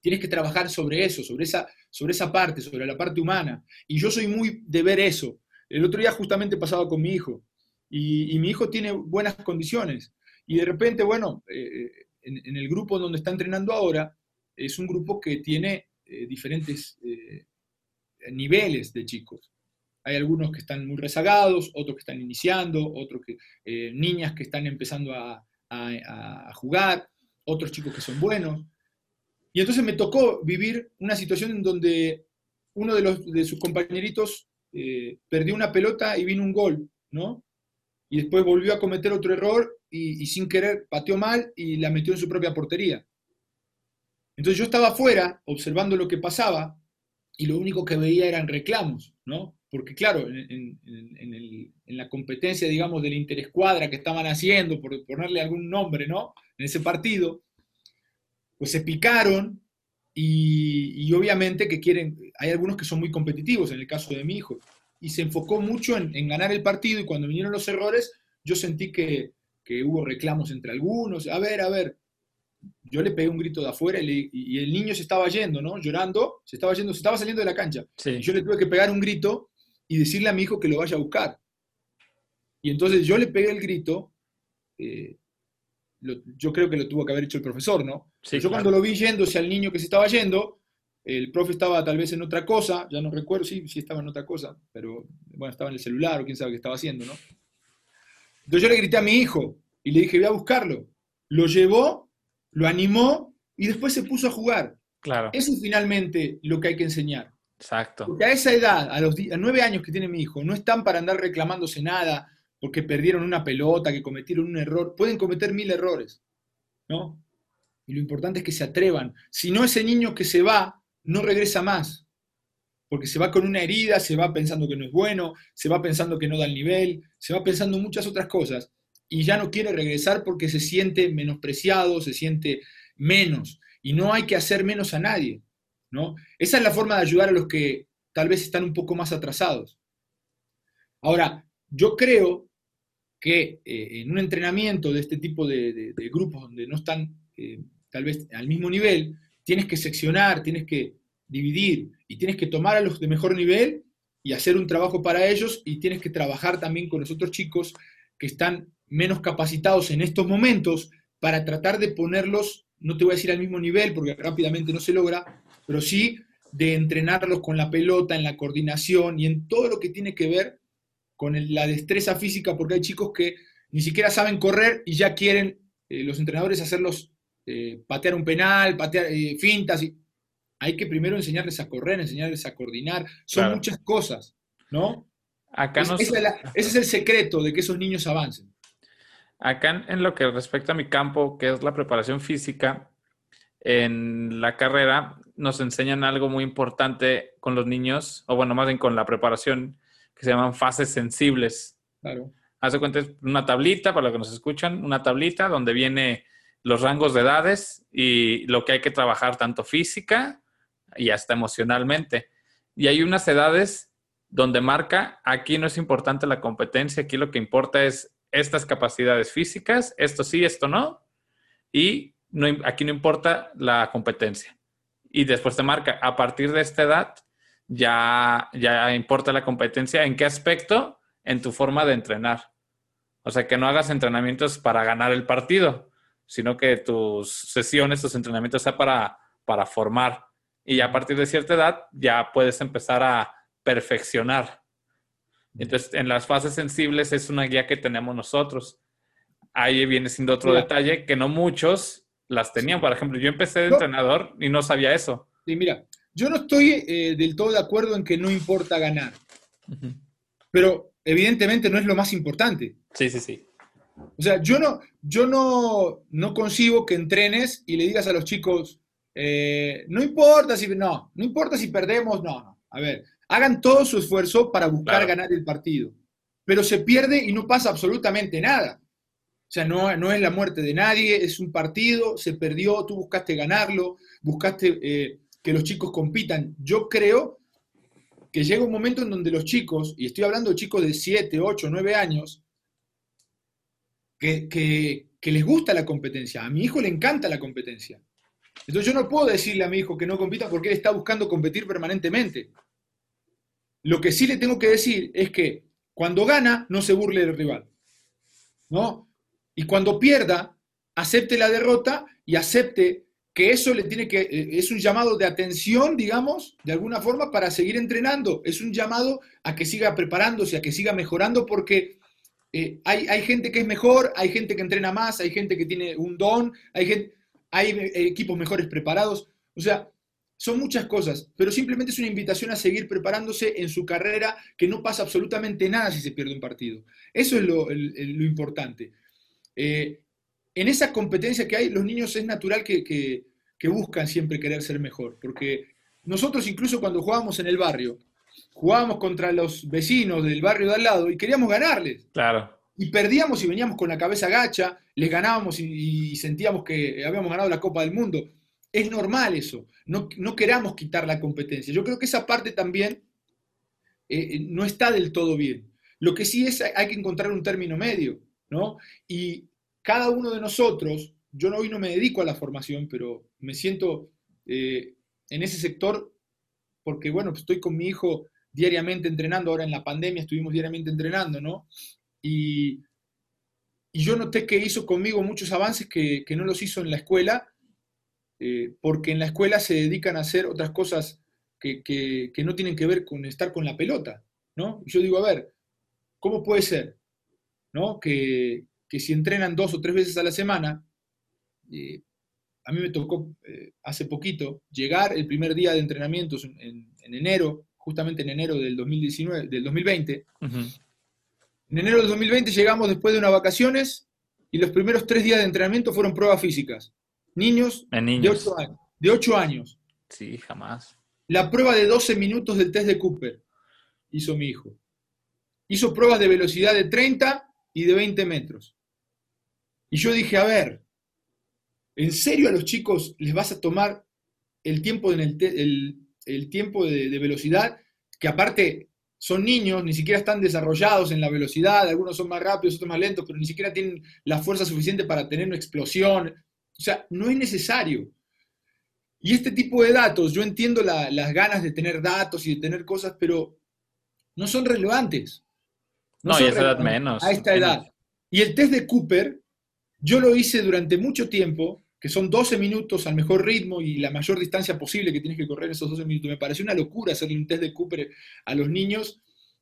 tienes que trabajar sobre eso, sobre esa, sobre esa parte, sobre la parte humana. Y yo soy muy de ver eso. El otro día justamente pasaba con mi hijo y, mi hijo tiene buenas condiciones. Y de repente, bueno, eh, en, el grupo donde está entrenando ahora, es un grupo que tiene eh, diferentes eh, niveles de chicos. hay algunos que están muy rezagados, otros que están iniciando, otros que, eh, niñas que están empezando a, jugar, otros chicos que son buenos. Y entonces me tocó vivir una situación en donde uno de, sus compañeritos eh, perdió una pelota y vino un gol, ¿no? Y después volvió a cometer otro error y, sin querer pateó mal y la metió en su propia portería. Entonces yo estaba afuera observando lo que pasaba y lo único que veía eran reclamos, ¿no? Porque claro, en, la competencia, digamos, del interescuadra que estaban haciendo, por ponerle algún nombre, ¿no? En ese partido, pues se picaron y, obviamente que quieren, hay algunos que son muy competitivos, en el caso de mi hijo, y se enfocó mucho en, ganar el partido y cuando vinieron los errores, yo sentí que, que hubo reclamos entre algunos, a ver, a ver, yo le pegué un grito de afuera y, el niño se estaba yendo, ¿no? Llorando, se estaba yendo, se estaba saliendo de la cancha. Y yo le tuve que pegar un grito y decirle a mi hijo que lo vaya a buscar. Y entonces yo le pegué el grito, eh, yo creo que lo tuvo que haber hecho el profesor, ¿no? Yo cuando lo vi yéndose al niño que se estaba yendo, el profe estaba tal vez en otra cosa, ya no recuerdo, sí, sí estaba en otra cosa, pero bueno, estaba en el celular o quién sabe qué estaba haciendo, ¿no? Entonces yo le grité a mi hijo y le dije, voy a buscarlo. Lo llevó lo animó y después se puso a jugar. Claro. Eso es finalmente lo que hay que enseñar. Exacto. Porque a esa edad, a los nueve años que tiene mi hijo, no están para andar reclamándose nada porque perdieron una pelota, que cometieron un error. Pueden cometer mil errores, ¿no? Y lo importante es que se atrevan. Si no, ese niño que se va no regresa más. Porque se va con una herida, se va pensando que no es bueno, se va pensando que no da el nivel, se va pensando muchas otras cosas y ya no quiere regresar porque se siente menospreciado, se siente menos. Y no hay que hacer menos a nadie. ¿no? Esa es la forma de ayudar a los que tal vez están un poco más atrasados. Ahora, yo creo que eh, en un entrenamiento de este tipo de, grupos donde no están eh, tal vez al mismo nivel, tienes que seccionar, tienes que dividir y tienes que tomar a los de mejor nivel y hacer un trabajo para ellos y tienes que trabajar también con los otros chicos que están menos capacitados en estos momentos para tratar de ponerlos, no te voy a decir al mismo nivel porque rápidamente no se logra, pero sí de entrenarlos con la pelota, en la coordinación y en todo lo que tiene que ver con la destreza física, porque hay chicos que ni siquiera saben correr y ya quieren eh, los entrenadores hacerlos eh, patear un penal, patear eh, fintas. Y hay que primero enseñarles a correr, enseñarles a coordinar. Son muchas cosas, ¿no? Acá ese es el secreto de que esos niños avancen. Acá en, lo que respecta a mi campo, que es la preparación física, en la carrera nos enseñan algo muy importante con los niños, o bueno, más bien con la preparación, que se llaman fases sensibles. Claro. Hace cuenta, una tablita, para los que nos escuchan, una tablita donde viene los rangos de edades y lo que hay que trabajar tanto física y hasta emocionalmente. Y hay unas edades donde marca, aquí no es importante la competencia, aquí lo que importa es estas capacidades físicas, esto sí, esto no, y no, aquí no importa la competencia. Y después te marca, a partir de esta edad, ya, ya importa la competencia. ¿En qué aspecto? En tu forma de entrenar. O sea, que no hagas entrenamientos para ganar el partido, sino que tus sesiones, tus entrenamientos sean para, para formar. Y a partir de cierta edad ya puedes empezar a perfeccionar. Entonces, en las fases sensibles es una guía que tenemos nosotros. Ahí viene siendo otro detalle que no muchos las tenían. Por ejemplo, yo empecé de entrenador y no sabía eso. Sí, mira, yo no estoy eh, del todo de acuerdo en que no importa ganar. Pero evidentemente no es lo más importante. Sí, sí, sí. O sea, yo no, yo no, no concibo que entrenes y le digas a los chicos, eh, no importa si, no, no importa si perdemos, no, no. A ver, hagan todo su esfuerzo para buscar ganar el partido. Pero se pierde y no pasa absolutamente nada. O sea, no, no, es la muerte de nadie, es un partido, se perdió, tú buscaste ganarlo, buscaste eh, que los chicos compitan. Yo creo que llega un momento en donde los chicos, y estoy hablando de chicos de 7, 8, 9 años, que, les gusta la competencia. A mi hijo le encanta la competencia. Entonces yo no puedo decirle a mi hijo que no compita porque él está buscando competir permanentemente. Lo que sí le tengo que decir es que cuando gana, no se burle del rival. ¿No? Y cuando pierda, acepte la derrota y acepte que eso le tiene que, eh, es un llamado de atención, digamos, de alguna forma, para seguir entrenando. Es un llamado a que siga preparándose, a que siga mejorando, porque eh, hay, gente que es mejor, hay gente que entrena más, hay gente que tiene un don, hay, eh, equipos mejores preparados. O sea, son muchas cosas, pero simplemente es una invitación a seguir preparándose en su carrera, que no pasa absolutamente nada si se pierde un partido. Eso es lo, importante. Eh, en esa competencia que hay, los niños es natural que, buscan siempre querer ser mejor, porque nosotros incluso cuando jugábamos en el barrio, jugábamos contra los vecinos del barrio de al lado y queríamos ganarles. Claro. Y perdíamos y veníamos con la cabeza gacha, les ganábamos y sentíamos que habíamos ganado la Copa del Mundo es normal eso, no, queramos quitar la competencia. Yo creo que esa parte también eh, eh, no está del todo bien. Lo que sí es, hay que encontrar un término medio, ¿no? Y cada uno de nosotros, yo hoy no me dedico a la formación, pero me siento eh, en ese sector porque, bueno, pues estoy con mi hijo diariamente entrenando, ahora en la pandemia estuvimos diariamente entrenando, ¿no? Y, yo noté que hizo conmigo muchos avances que, que no los hizo en la escuela eh, porque en la escuela se dedican a hacer otras cosas que, no tienen que ver con estar con la pelota, ¿no? yo digo, a ver, ¿cómo puede ser, ¿no? Que, si entrenan dos o tres veces a la semana, eh, a mí me tocó eh, hace poquito llegar el primer día de entrenamientos en, enero, justamente en enero del 2019, del 2020. En enero del 2020 llegamos después de unas vacaciones y los primeros tres días de entrenamiento fueron pruebas físicas. Niños, De, 8 años, Sí, jamás. La prueba de 12 minutos del test de Cooper hizo mi hijo. Hizo pruebas de velocidad de 30 y de 20 metros. Y yo dije, a ver, ¿en serio a los chicos les vas a tomar el tiempo, en el, tiempo de, de velocidad? Que aparte son niños, ni siquiera están desarrollados en la velocidad, algunos son más rápidos, otros más lentos, pero ni siquiera tienen la fuerza suficiente para tener una explosión. O sea, no es necesario. Y este tipo de datos, yo entiendo las ganas de tener datos y de tener cosas, pero no son relevantes. No, a esa edad menos. A esta edad. Y el test de Cooper, yo lo hice durante mucho tiempo, que son 12 minutos al mejor ritmo y la mayor distancia posible que tienes que correr en esos 12 minutos. Me pareció una locura hacerle un test de Cooper a los niños.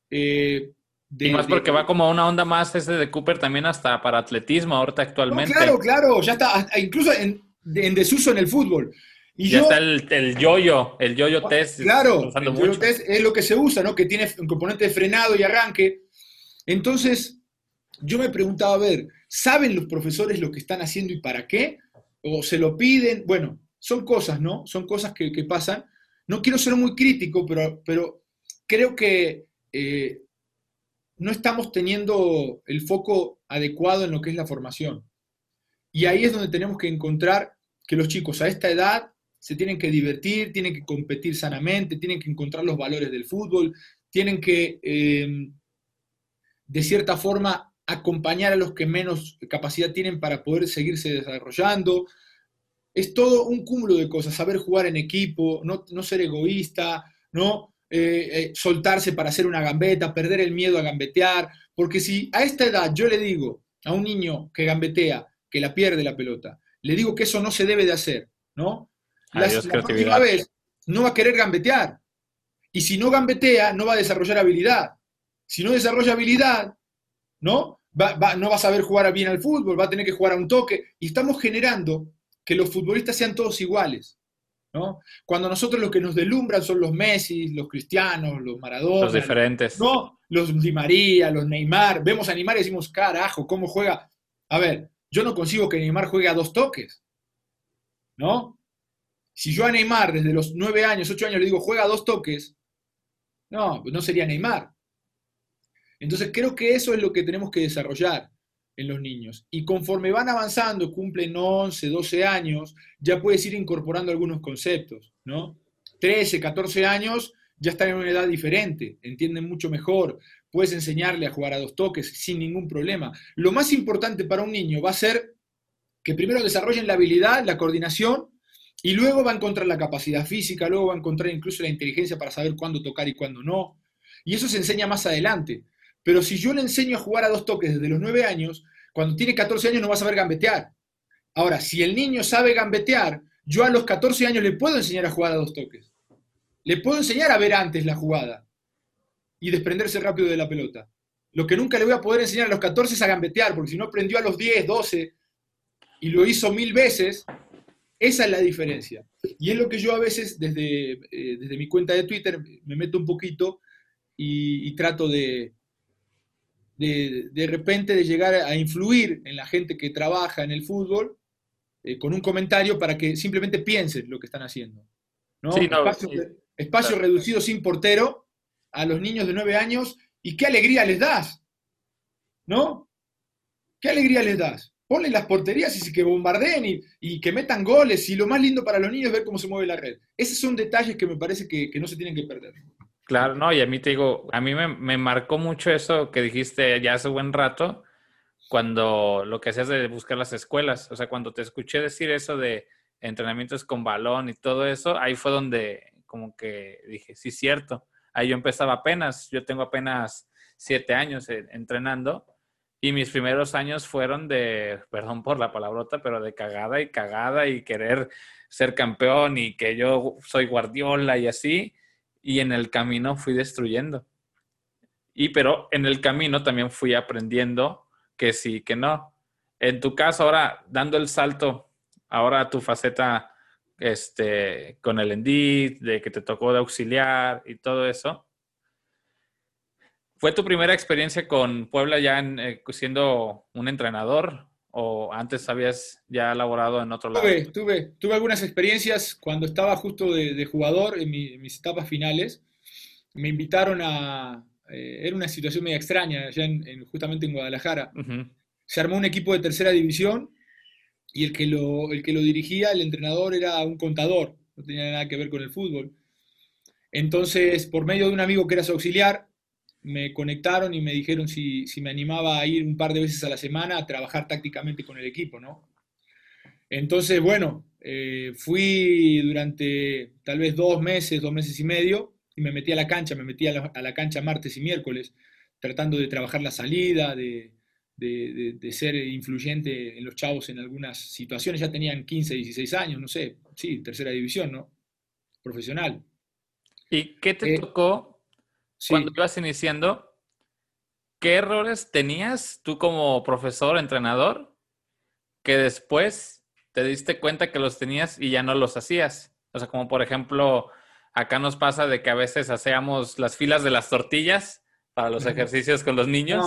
Eh, y más porque va como una onda más ese de Cooper también hasta para atletismo ahorita actualmente. claro, claro, ya está, incluso en, desuso en el fútbol. Y ya está el, yo-yo, el yo-yo ah, test. Claro, el yo-yo test es lo que se usa, ¿no? Que tiene un componente de frenado y arranque. Entonces, yo me preguntaba, a ver, ¿saben los profesores lo que están haciendo y para qué? ¿O se lo piden? Bueno, son cosas, ¿no? Son cosas que, pasan. No quiero ser muy crítico, pero, pero creo que eh, no estamos teniendo el foco adecuado en lo que es la formación. Y ahí es donde tenemos que encontrar que los chicos a esta edad se tienen que divertir, tienen que competir sanamente, tienen que encontrar los valores del fútbol, tienen que, em, de cierta forma, acompañar a los que menos capacidad tienen para poder seguirse desarrollando. Es todo un cúmulo de cosas, saber jugar en equipo, no, no ser egoísta, ¿no? Eh, eh, soltarse para hacer una gambeta, perder el miedo a gambetear, porque si a esta edad yo le digo a un niño que gambetea, que la pierde la pelota, le digo que eso no se debe de hacer, ¿no? la, próxima vez no va a querer gambetear. Y si no gambetea, no va a desarrollar habilidad. Si no desarrolla habilidad, ¿no? No va a saber jugar bien al fútbol, va a tener que jugar a un toque. Y estamos generando que los futbolistas sean todos iguales. Cuando nosotros lo que nos delumbran son los Messi, los Cristianos, los Maradona. Los diferentes. ¿no? Los Di María, los Neymar. Vemos a Neymar y decimos, carajo, ¿cómo juega? A ver, yo no consigo que Neymar juegue a dos toques. ¿No? Si yo a Neymar desde los nueve años, ocho años le digo, juega a dos toques, no, no sería Neymar. Entonces creo que eso es lo que tenemos que desarrollar en los niños. Y conforme van avanzando, cumplen 11, 12 años, ya puedes ir incorporando algunos conceptos, ¿no? 13, 14 años ya están en una edad diferente, entienden mucho mejor, puedes enseñarle a jugar a dos toques sin ningún problema. Lo más importante para un niño va a ser que primero desarrollen la habilidad, la coordinación, y luego va a encontrar la capacidad física, luego va a encontrar incluso la inteligencia para saber cuándo tocar y cuándo no. Y eso se enseña más adelante. Pero si yo le enseño a jugar a dos toques desde los 9 años, cuando tiene 14 años no va a saber gambetear. Ahora, si el niño sabe gambetear, Yo a los 14 años le puedo enseñar a jugar a dos toques. Le puedo enseñar a ver antes la jugada y desprenderse rápido de la pelota. Lo que nunca le voy a poder enseñar a los 14 es a gambetear, porque si no aprendió a los 10, 12 y lo hizo mil veces, esa es la diferencia. Y es lo que yo a veces desde, eh, desde mi cuenta de Twitter me meto un poquito y, trato de, de, repente de llegar a influir en la gente que trabaja en el fútbol eh, con un comentario para que simplemente piensen lo que están haciendo. ¿no? espacio, reducido sin portero a los niños de nueve años y qué alegría les das. ¿No? ¿Qué alegría les das? Ponle las porterías y que bombardeen y, que metan goles. Y lo más lindo para los niños es ver cómo se mueve la red. Esos son detalles que me parece que, no se tienen que perder. Claro, no, y a mí te digo, a mí me, me, marcó mucho eso que dijiste ya hace buen rato, cuando lo que hacías de buscar las escuelas, o sea, cuando te escuché decir eso de entrenamientos con balón y todo eso, ahí fue donde como que dije, sí, cierto. Ahí yo empezaba apenas, yo tengo apenas siete años eh, entrenando y mis primeros años fueron de, perdón por la palabrota, pero de cagada y cagada y querer ser campeón y que yo soy guardiola y así. Y en el camino fui destruyendo. Y pero en el camino también fui aprendiendo que sí, que no. En tu caso, ahora dando el salto, ahora tu faceta este, con el Endit, de que te tocó de auxiliar y todo eso. ¿Fue tu primera experiencia con Puebla ya eh, siendo un entrenador o antes habías ya laborado en otro lado? Tuve, tuve, algunas experiencias cuando estaba justo de, jugador en, mis etapas finales. Me invitaron a, eh, era una situación media extraña, allá en, justamente en Guadalajara. Se armó un equipo de tercera división y el que, lo, el que lo dirigía, el entrenador, era un contador, no tenía nada que ver con el fútbol. Entonces, por medio de un amigo que era su auxiliar, me conectaron y me dijeron si, si, me animaba a ir un par de veces a la semana a trabajar tácticamente con el equipo, ¿no? Entonces, bueno, eh, fui durante tal vez dos meses, dos meses y medio, y me metí a la cancha, me metí a la, cancha martes y miércoles, tratando de trabajar la salida, de, ser influyente en los chavos en algunas situaciones. Ya tenían 15, 16 años, no sé, sí, tercera división, ¿no? Profesional. ¿Y qué te eh, tocó cuando ibas iniciando? ¿Qué errores tenías tú como profesor, entrenador, que después te diste cuenta que los tenías y ya no los hacías? O sea, como por ejemplo, Acá nos pasa de que a veces hacemos las filas de las tortillas para los ejercicios con los niños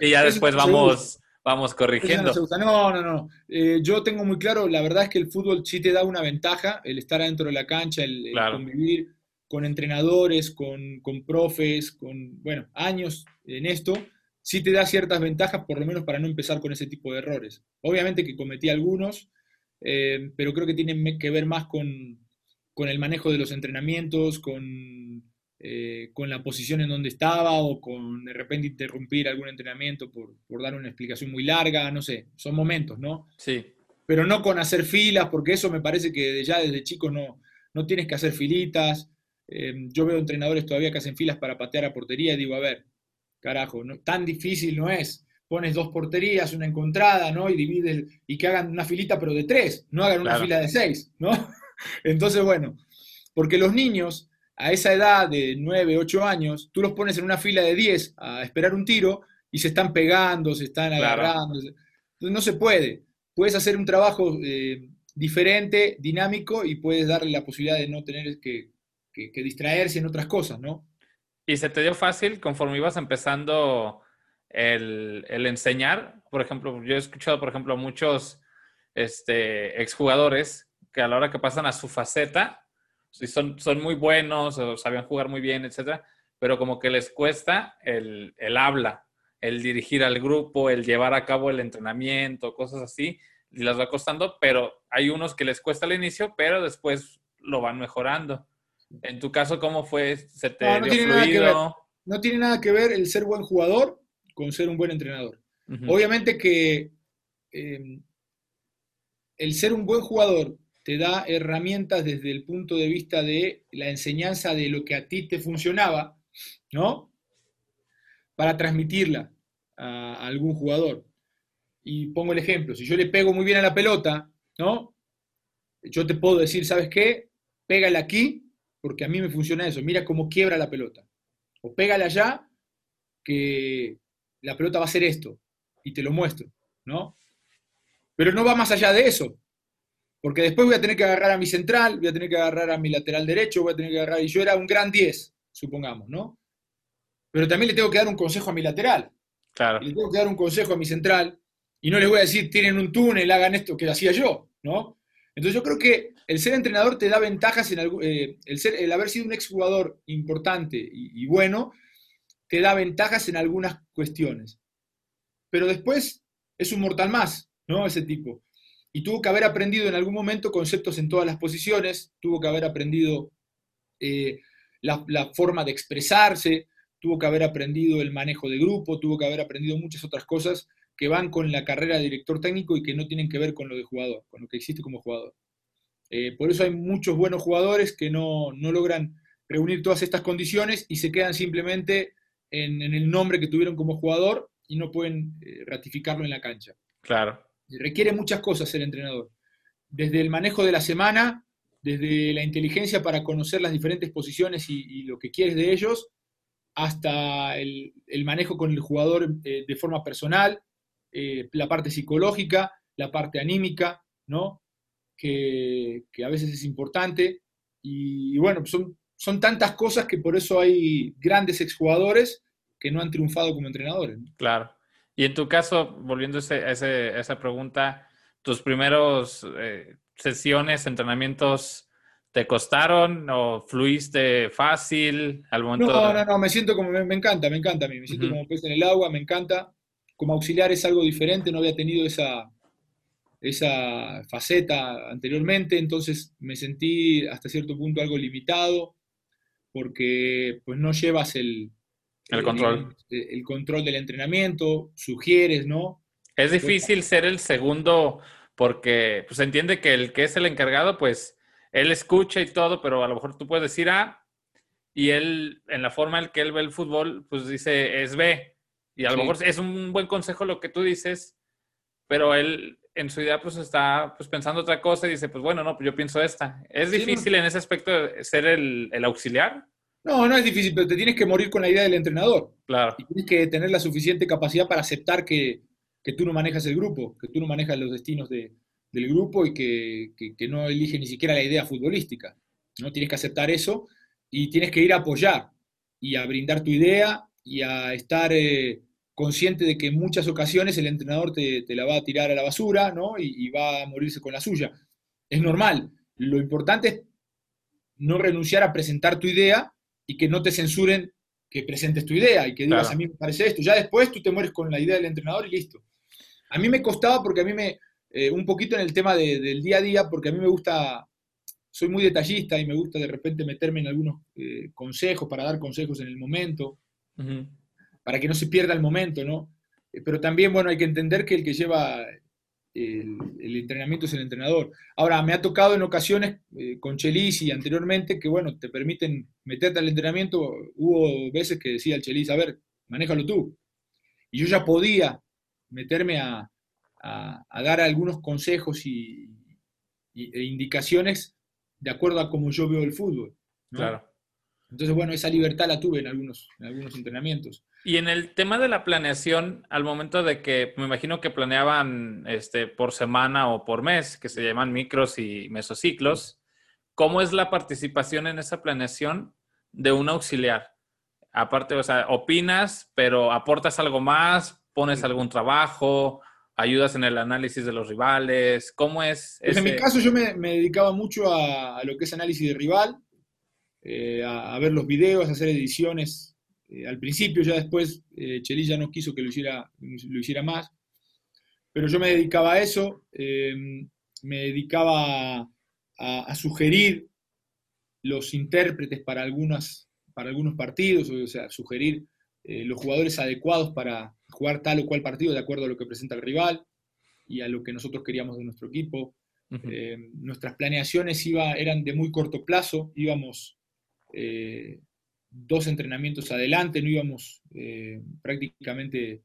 y ya después vamos, vamos corrigiendo. No, no, no. Eh, yo tengo muy claro, la verdad es que el fútbol sí te da una ventaja, el estar adentro de la cancha, el, convivir con entrenadores, con, con, profes, con, bueno, años en esto, sí te da ciertas ventajas, por lo menos para no empezar con ese tipo de errores. Obviamente que cometí algunos, eh, pero creo que tienen que ver más con, con el manejo de los entrenamientos, con, eh, con la posición en donde estaba o con de repente interrumpir algún entrenamiento por, dar una explicación muy larga, no sé, son momentos, ¿no? Sí. Pero no con hacer filas, porque eso me parece que ya desde chico no, no tienes que hacer filitas. Eh, yo veo entrenadores todavía que hacen filas para patear a portería y digo, a ver, carajo, no, tan difícil no es. Pones dos porterías, una encontrada, ¿no? Y divides, y que hagan una filita pero de tres, no hagan una fila de seis, ¿no? Entonces, bueno, porque los niños a esa edad de 9, 8 años, tú los pones en una fila de 10 a esperar un tiro y se están pegando, se están agarrando. Entonces no se puede. Puedes hacer un trabajo eh, diferente, dinámico y puedes darle la posibilidad de no tener que, distraerse en otras cosas, ¿no? ¿Y se te dio fácil conforme ibas empezando el, enseñar? Por ejemplo, yo he escuchado, por ejemplo, muchos este, exjugadores que a la hora que pasan a su faceta, son, son muy buenos o sabían jugar muy bien, etcétera, pero como que les cuesta el, el habla, el dirigir al grupo, el llevar a cabo el entrenamiento, cosas así, y las va costando, pero hay unos que les cuesta al inicio, pero después lo van mejorando. En tu caso, ¿cómo fue? ¿Se te no, no tiene Nada que ver. No tiene nada que ver el ser buen jugador con ser un buen entrenador. Obviamente que eh, el ser un buen jugador te da herramientas desde el punto de vista de la enseñanza de lo que a ti te funcionaba, ¿no? Para transmitirla a algún jugador. Y pongo el ejemplo, si yo le pego muy bien a la pelota, ¿no? yo te puedo decir, ¿sabes qué? Pégale aquí, porque a mí me funciona eso. Mira cómo quiebra la pelota. O pégale allá, que la pelota va a hacer esto. Y te lo muestro, ¿no? Pero no va más allá de eso. Porque después voy a tener que agarrar a mi central, voy a tener que agarrar a mi lateral derecho, voy a tener que agarrar. Y yo era un gran 10, supongamos, ¿no? Pero también le tengo que dar un consejo a mi lateral. Claro. le tengo que dar un consejo a mi central. Y no les voy a decir, tienen un túnel, hagan esto que hacía yo, ¿no? Entonces yo creo que el ser entrenador te da ventajas en eh, el, haber sido un exjugador importante y, bueno, te da ventajas en algunas cuestiones. Pero después es un mortal más, ¿no? Ese tipo. Y tuvo que haber aprendido en algún momento conceptos en todas las posiciones, tuvo que haber aprendido eh, la, la, forma de expresarse, tuvo que haber aprendido el manejo de grupo, tuvo que haber aprendido muchas otras cosas que van con la carrera de director técnico y que no tienen que ver con lo de jugador, con lo que existe como jugador. Eh, por eso hay muchos buenos jugadores que no, logran reunir todas estas condiciones y se quedan simplemente en, el nombre que tuvieron como jugador y no pueden eh, ratificarlo en la cancha. Claro. Requiere muchas cosas ser entrenador. Desde el manejo de la semana, desde la inteligencia para conocer las diferentes posiciones y, lo que quieres de ellos, hasta el, manejo con el jugador eh, de forma personal, la parte psicológica, la parte anímica, ¿no? Que, a veces es importante. Y, bueno, son, son tantas cosas que por eso hay grandes exjugadores que no han triunfado como entrenadores. Claro. Y en tu caso, volviendo a, esa pregunta, tus primeros eh, sesiones, entrenamientos, ¿te costaron o fluiste fácil al momento? No, no, no, me siento como, me, encanta, me encanta a mí, me siento como pez en el agua, me encanta como auxiliar es algo diferente, no había tenido esa, esa faceta anteriormente, entonces me sentí hasta cierto punto algo limitado, porque pues no llevas el, el control. El, control del entrenamiento, sugieres, ¿no? Es difícil ser el segundo porque pues entiende que el que es el encargado, pues él escucha y todo, pero a lo mejor tú puedes decir A y él, en la forma en que él ve el fútbol, pues dice es B. Y a lo mejor es un buen consejo lo que tú dices, pero él en su idea pues está pues pensando otra cosa y dice, pues bueno, no, pues yo pienso esta. ¿Es difícil en ese aspecto ser el, auxiliar? No, no es difícil, pero te tienes que morir con la idea del entrenador. Claro. Y tienes que tener la suficiente capacidad para aceptar que, tú no manejas el grupo, que tú no manejas los destinos del grupo y que, que, no elige ni siquiera la idea futbolística. ¿no? Tienes que aceptar eso y tienes que ir a apoyar y a brindar tu idea y a estar eh, consciente de que en muchas ocasiones el entrenador te, la va a tirar a la basura, ¿no? Y, va a morirse con la suya. Es normal. Lo importante es no renunciar a presentar tu idea y que no te censuren que presentes tu idea y que digas, a mí me parece esto. Ya después tú te mueres con la idea del entrenador y listo. A mí me costaba porque a mí me, eh, un poquito en el tema del día a día, porque a mí me gusta, soy muy detallista y me gusta de repente meterme en algunos eh, consejos para dar consejos en el momento para que no se pierda el momento, ¿no? Eh, pero también, bueno, hay que entender que el que lleva el, entrenamiento es el entrenador. Ahora, me ha tocado en ocasiones eh, con Chelis y anteriormente que, bueno, te permiten meterte al entrenamiento. Hubo veces que decía el Chelis, a ver, manéjalo tú. Y yo ya podía meterme a, dar algunos consejos y, e indicaciones de acuerdo a cómo yo veo el fútbol. Claro. Entonces, bueno, esa libertad la tuve en algunos, en algunos entrenamientos. Y en el tema de la planeación, al momento de que me imagino que planeaban este, por semana o por mes, que se llaman micros y mesociclos, ¿cómo es la participación en esa planeación de un auxiliar? Aparte, o sea, opinas, pero aportas algo más, pones algún trabajo, ayudas en el análisis de los rivales, ¿cómo es? Pues en mi caso yo me, dedicaba mucho a, lo que es análisis de rival, eh, a, ver los videos, a hacer ediciones eh, al principio, ya después eh, ya no quiso que lo hiciera, lo hiciera más, pero yo me dedicaba a eso, em, me dedicaba a, sugerir los intérpretes para, algunas, para algunos partidos, o sea, sugerir eh, los jugadores adecuados para jugar tal o cual partido de acuerdo a lo que presenta el rival y a lo que nosotros queríamos de nuestro equipo. Em, nuestras planeaciones iba, eran de muy corto plazo, íbamos eh, dos entrenamientos adelante, no íbamos eh, prácticamente,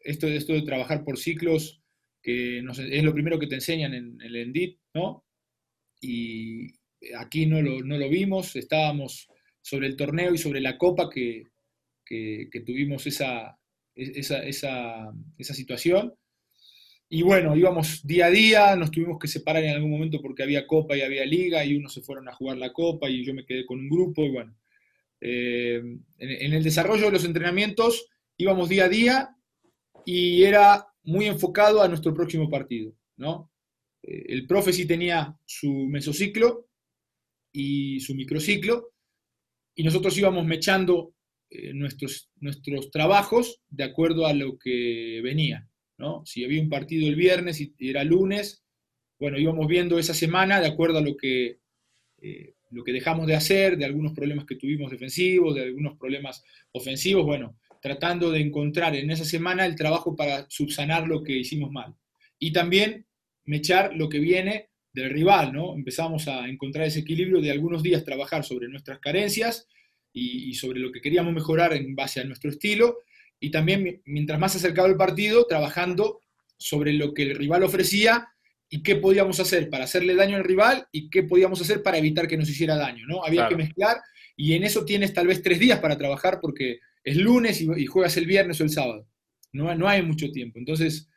esto, esto de trabajar por ciclos, que es lo primero que te enseñan en, el ENDIT, ¿no? y aquí no lo, no lo vimos, estábamos sobre el torneo y sobre la copa que, que, tuvimos esa, esa, esa, esa, situación. Y bueno, íbamos día a día, nos tuvimos que separar en algún momento porque había copa y había liga y unos se fueron a jugar la copa y yo me quedé con un grupo y bueno. Eh, en, el desarrollo de los entrenamientos íbamos día a día y era muy enfocado a nuestro próximo partido, ¿no? Eh, el profe sí tenía su mesociclo y su microciclo y nosotros íbamos mechando eh, nuestros, nuestros trabajos de acuerdo a lo que venía. ¿No? Si había un partido el viernes y era lunes, bueno, íbamos viendo esa semana de acuerdo a lo que, eh, lo que dejamos de hacer, de algunos problemas que tuvimos defensivos, de algunos problemas ofensivos, bueno, tratando de encontrar en esa semana el trabajo para subsanar lo que hicimos mal. Y también mechar lo que viene del rival, ¿no? Empezamos a encontrar ese equilibrio de algunos días trabajar sobre nuestras carencias y, sobre lo que queríamos mejorar en base a nuestro estilo, y también mientras más acercaba el partido, trabajando sobre lo que el rival ofrecía y qué podíamos hacer para hacerle daño al rival y qué podíamos hacer para evitar que nos hiciera daño, ¿no? Había que mezclar y en eso tienes tal vez tres días para trabajar porque es lunes y, juegas el viernes o el sábado. No, no hay mucho tiempo. Entonces,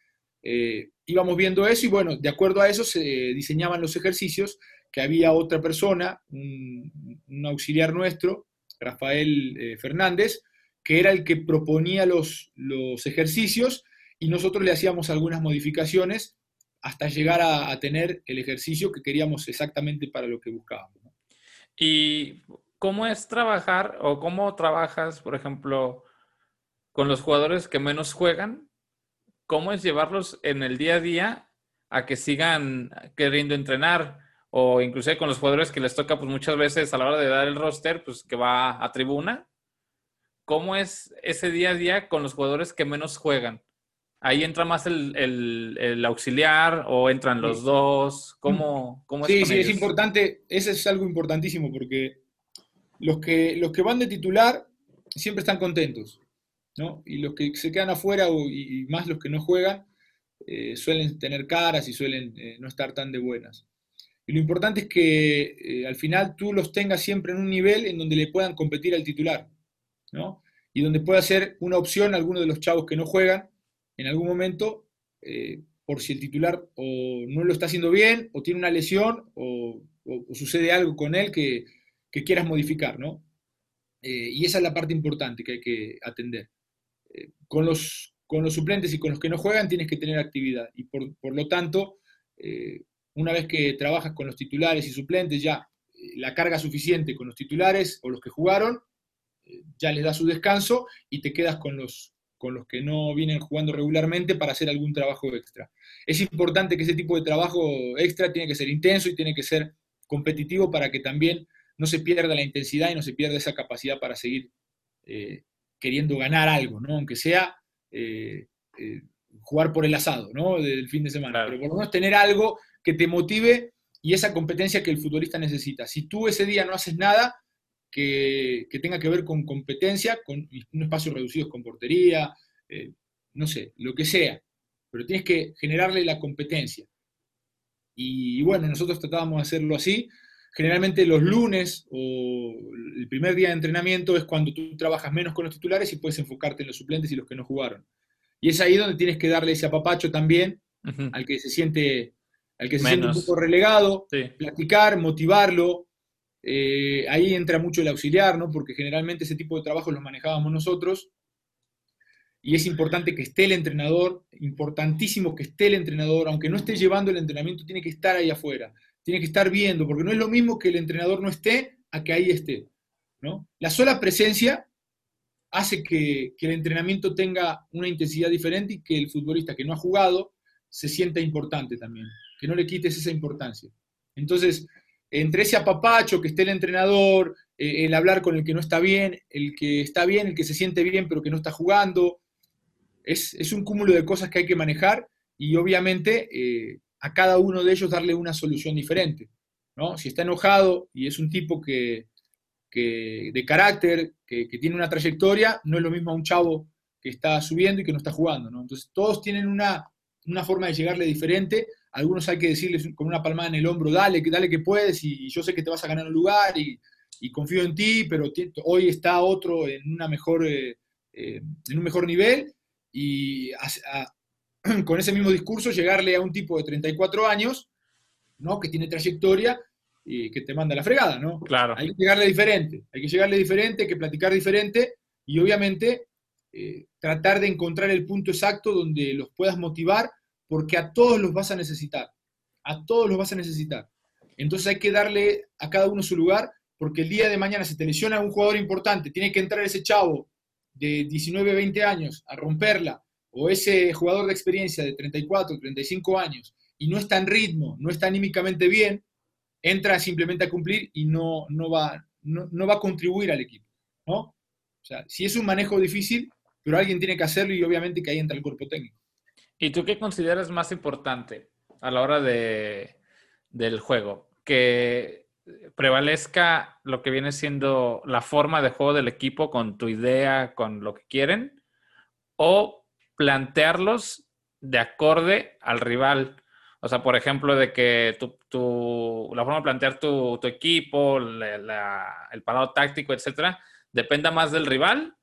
eh, íbamos viendo eso y bueno, de acuerdo a eso se diseñaban los ejercicios, que había otra persona, un auxiliar nuestro, Rafael eh, Fernández, que era el que proponía los, los ejercicios y nosotros le hacíamos algunas modificaciones hasta llegar a, tener el ejercicio que queríamos exactamente para lo que buscábamos. ¿Y cómo es trabajar o cómo trabajas, por ejemplo, con los jugadores que menos juegan? ¿Cómo es llevarlos en el día a día a que sigan queriendo entrenar? o incluso con los jugadores que les toca pues muchas veces a la hora de dar el roster, pues que va a tribuna. ¿Cómo es ese día a día con los jugadores que menos juegan? ¿Ahí entra más el, auxiliar o entran los dos? ¿Cómo, cómo es Sí, sí, es importante, ese es algo importantísimo porque los que, los que van de titular siempre están contentos, ¿no? Y los que se quedan afuera y, más los que no juegan eh, suelen tener caras y suelen eh, no estar tan de buenas. Y lo importante es que eh, al final tú los tengas siempre en un nivel en donde le puedan competir al titular, Y donde pueda ser una opción alguno de los chavos que no juegan en algún momento, eh, por si el titular o no lo está haciendo bien, o tiene una lesión, o, sucede algo con él que, quieras modificar, ¿no? Eh, y esa es la parte importante que hay que atender. con, los, con los suplentes y con los que no juegan tienes que tener actividad, y por, por lo tanto una vez que trabajas con los titulares y suplentes, ya eh, la carga suficiente con los titulares o los que jugaron, eh, ya les da su descanso y te quedas con los, con los que no vienen jugando regularmente para hacer algún trabajo extra. Es importante que ese tipo de trabajo extra tiene que ser intenso y tiene que ser competitivo para que también no se pierda la intensidad y no se pierda esa capacidad para seguir eh, queriendo ganar algo, ¿no? aunque sea jugar por el asado ¿no? del fin de semana, pero por lo menos tener algo que te motive y esa competencia que el futbolista necesita. Si tú ese día no haces nada que, tenga que ver con competencia, con un espacio reducido con portería, eh, no sé, lo que sea, pero tienes que generarle la competencia. Y, bueno, nosotros tratábamos de hacerlo así. Generalmente los lunes o el primer día de entrenamiento es cuando tú trabajas menos con los titulares y puedes enfocarte en los suplentes y los que no jugaron. Y es ahí donde tienes que darle ese apapacho también al que se siente al que se siente un poco relegado, platicar, motivarlo. Eh, ahí entra mucho el auxiliar, ¿no? Porque generalmente ese tipo de trabajo los manejábamos nosotros. Y es importante que esté el entrenador, importantísimo que esté el entrenador, aunque no esté llevando el entrenamiento, tiene que estar ahí afuera, tiene que estar viendo, porque no es lo mismo que el entrenador no esté a que ahí esté. ¿no? La sola presencia hace que el entrenamiento tenga una intensidad diferente y que el futbolista que no ha jugado se sienta importante también que no le quites esa importancia. Entonces, entre ese apapacho, que esté el entrenador, eh, el hablar con el que no está bien, el que está bien, el que se siente bien pero que no está jugando, es, un cúmulo de cosas que hay que manejar y obviamente eh, a cada uno de ellos darle una solución diferente. ¿no? Si está enojado y es un tipo que, de carácter, que, tiene una trayectoria, no es lo mismo a un chavo que está subiendo y que no está jugando. Entonces todos tienen una, una forma de llegarle diferente algunos hay que decirles con una palmada en el hombro, dale, dale que puedes y, yo sé que te vas a ganar un lugar y, confío en ti, pero hoy está otro en, una mejor, eh, eh, en un mejor nivel y con ese mismo discurso llegarle a un tipo de 34 años, ¿no? que tiene trayectoria y que te manda la fregada, ¿no? Claro. Hay que llegarle diferente, hay que llegarle diferente, hay que platicar diferente y obviamente eh, tratar de encontrar el punto exacto donde los puedas motivar, porque a todos los vas a necesitar, a todos los vas a necesitar. Entonces hay que darle a cada uno su lugar, porque el día de mañana se te lesiona un jugador importante, tiene que entrar ese chavo de 19, 20 años a romperla, o ese jugador de experiencia de 34, 35 años, y no está en ritmo, no está anímicamente bien, entra simplemente a cumplir y no, no, va, no, va a contribuir al equipo. ¿no? O sea, si es un manejo difícil, pero alguien tiene que hacerlo y obviamente que ahí entra el cuerpo técnico. ¿Y tú qué consideras más importante a la hora de, del juego? ¿Que prevalezca lo que viene siendo la forma de juego del equipo con tu idea, con lo que quieren? ¿O plantearlos de acorde al rival? O sea, por ejemplo, de que tu, la forma de plantear tu, equipo, el parado táctico, etcétera, dependa más del rival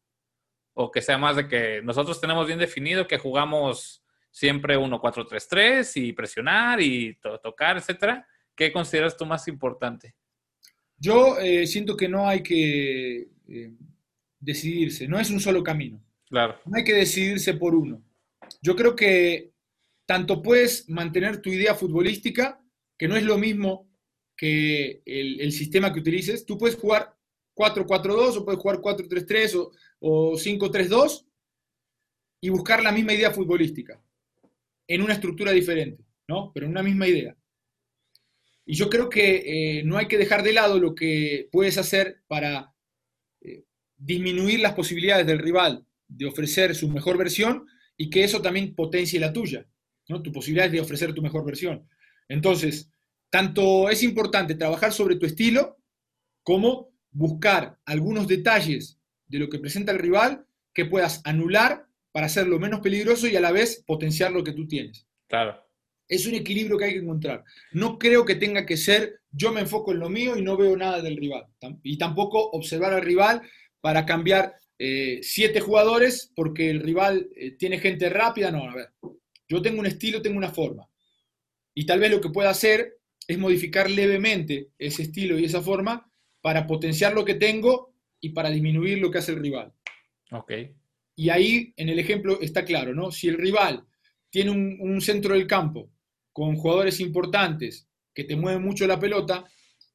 o que sea más de que nosotros tenemos bien definido que jugamos siempre 1-4-3-3 y presionar y tocar, etcétera. ¿Qué consideras tú más importante? Yo eh, siento que no hay que eh, decidirse, no es un solo camino. Claro. No hay que decidirse por uno. Yo creo que tanto puedes mantener tu idea futbolística, que no es lo mismo que el, sistema que utilices. Tú puedes jugar 4-4-2 o puedes jugar 4-3-3 o, o 5-3-2 y buscar la misma idea futbolística en una estructura diferente, ¿no? Pero en una misma idea. Y yo creo que eh, no hay que dejar de lado lo que puedes hacer para eh, disminuir las posibilidades del rival de ofrecer su mejor versión y que eso también potencie la tuya. Tu posibilidad de ofrecer tu mejor versión. Entonces, tanto es importante trabajar sobre tu estilo como buscar algunos detalles de lo que presenta el rival que puedas anular para hacerlo menos peligroso y a la vez potenciar lo que tú tienes. Claro. Es un equilibrio que hay que encontrar. No creo que tenga que ser yo me enfoco en lo mío y no veo nada del rival. Y tampoco observar al rival para cambiar eh, siete jugadores porque el rival eh, tiene gente rápida. No, a ver, yo tengo un estilo, tengo una forma. Y tal vez lo que pueda hacer es modificar levemente ese estilo y esa forma para potenciar lo que tengo y para disminuir lo que hace el rival. Ok. Y ahí en el ejemplo está claro, ¿no? Si el rival tiene un, centro del campo con jugadores importantes que te mueven mucho la pelota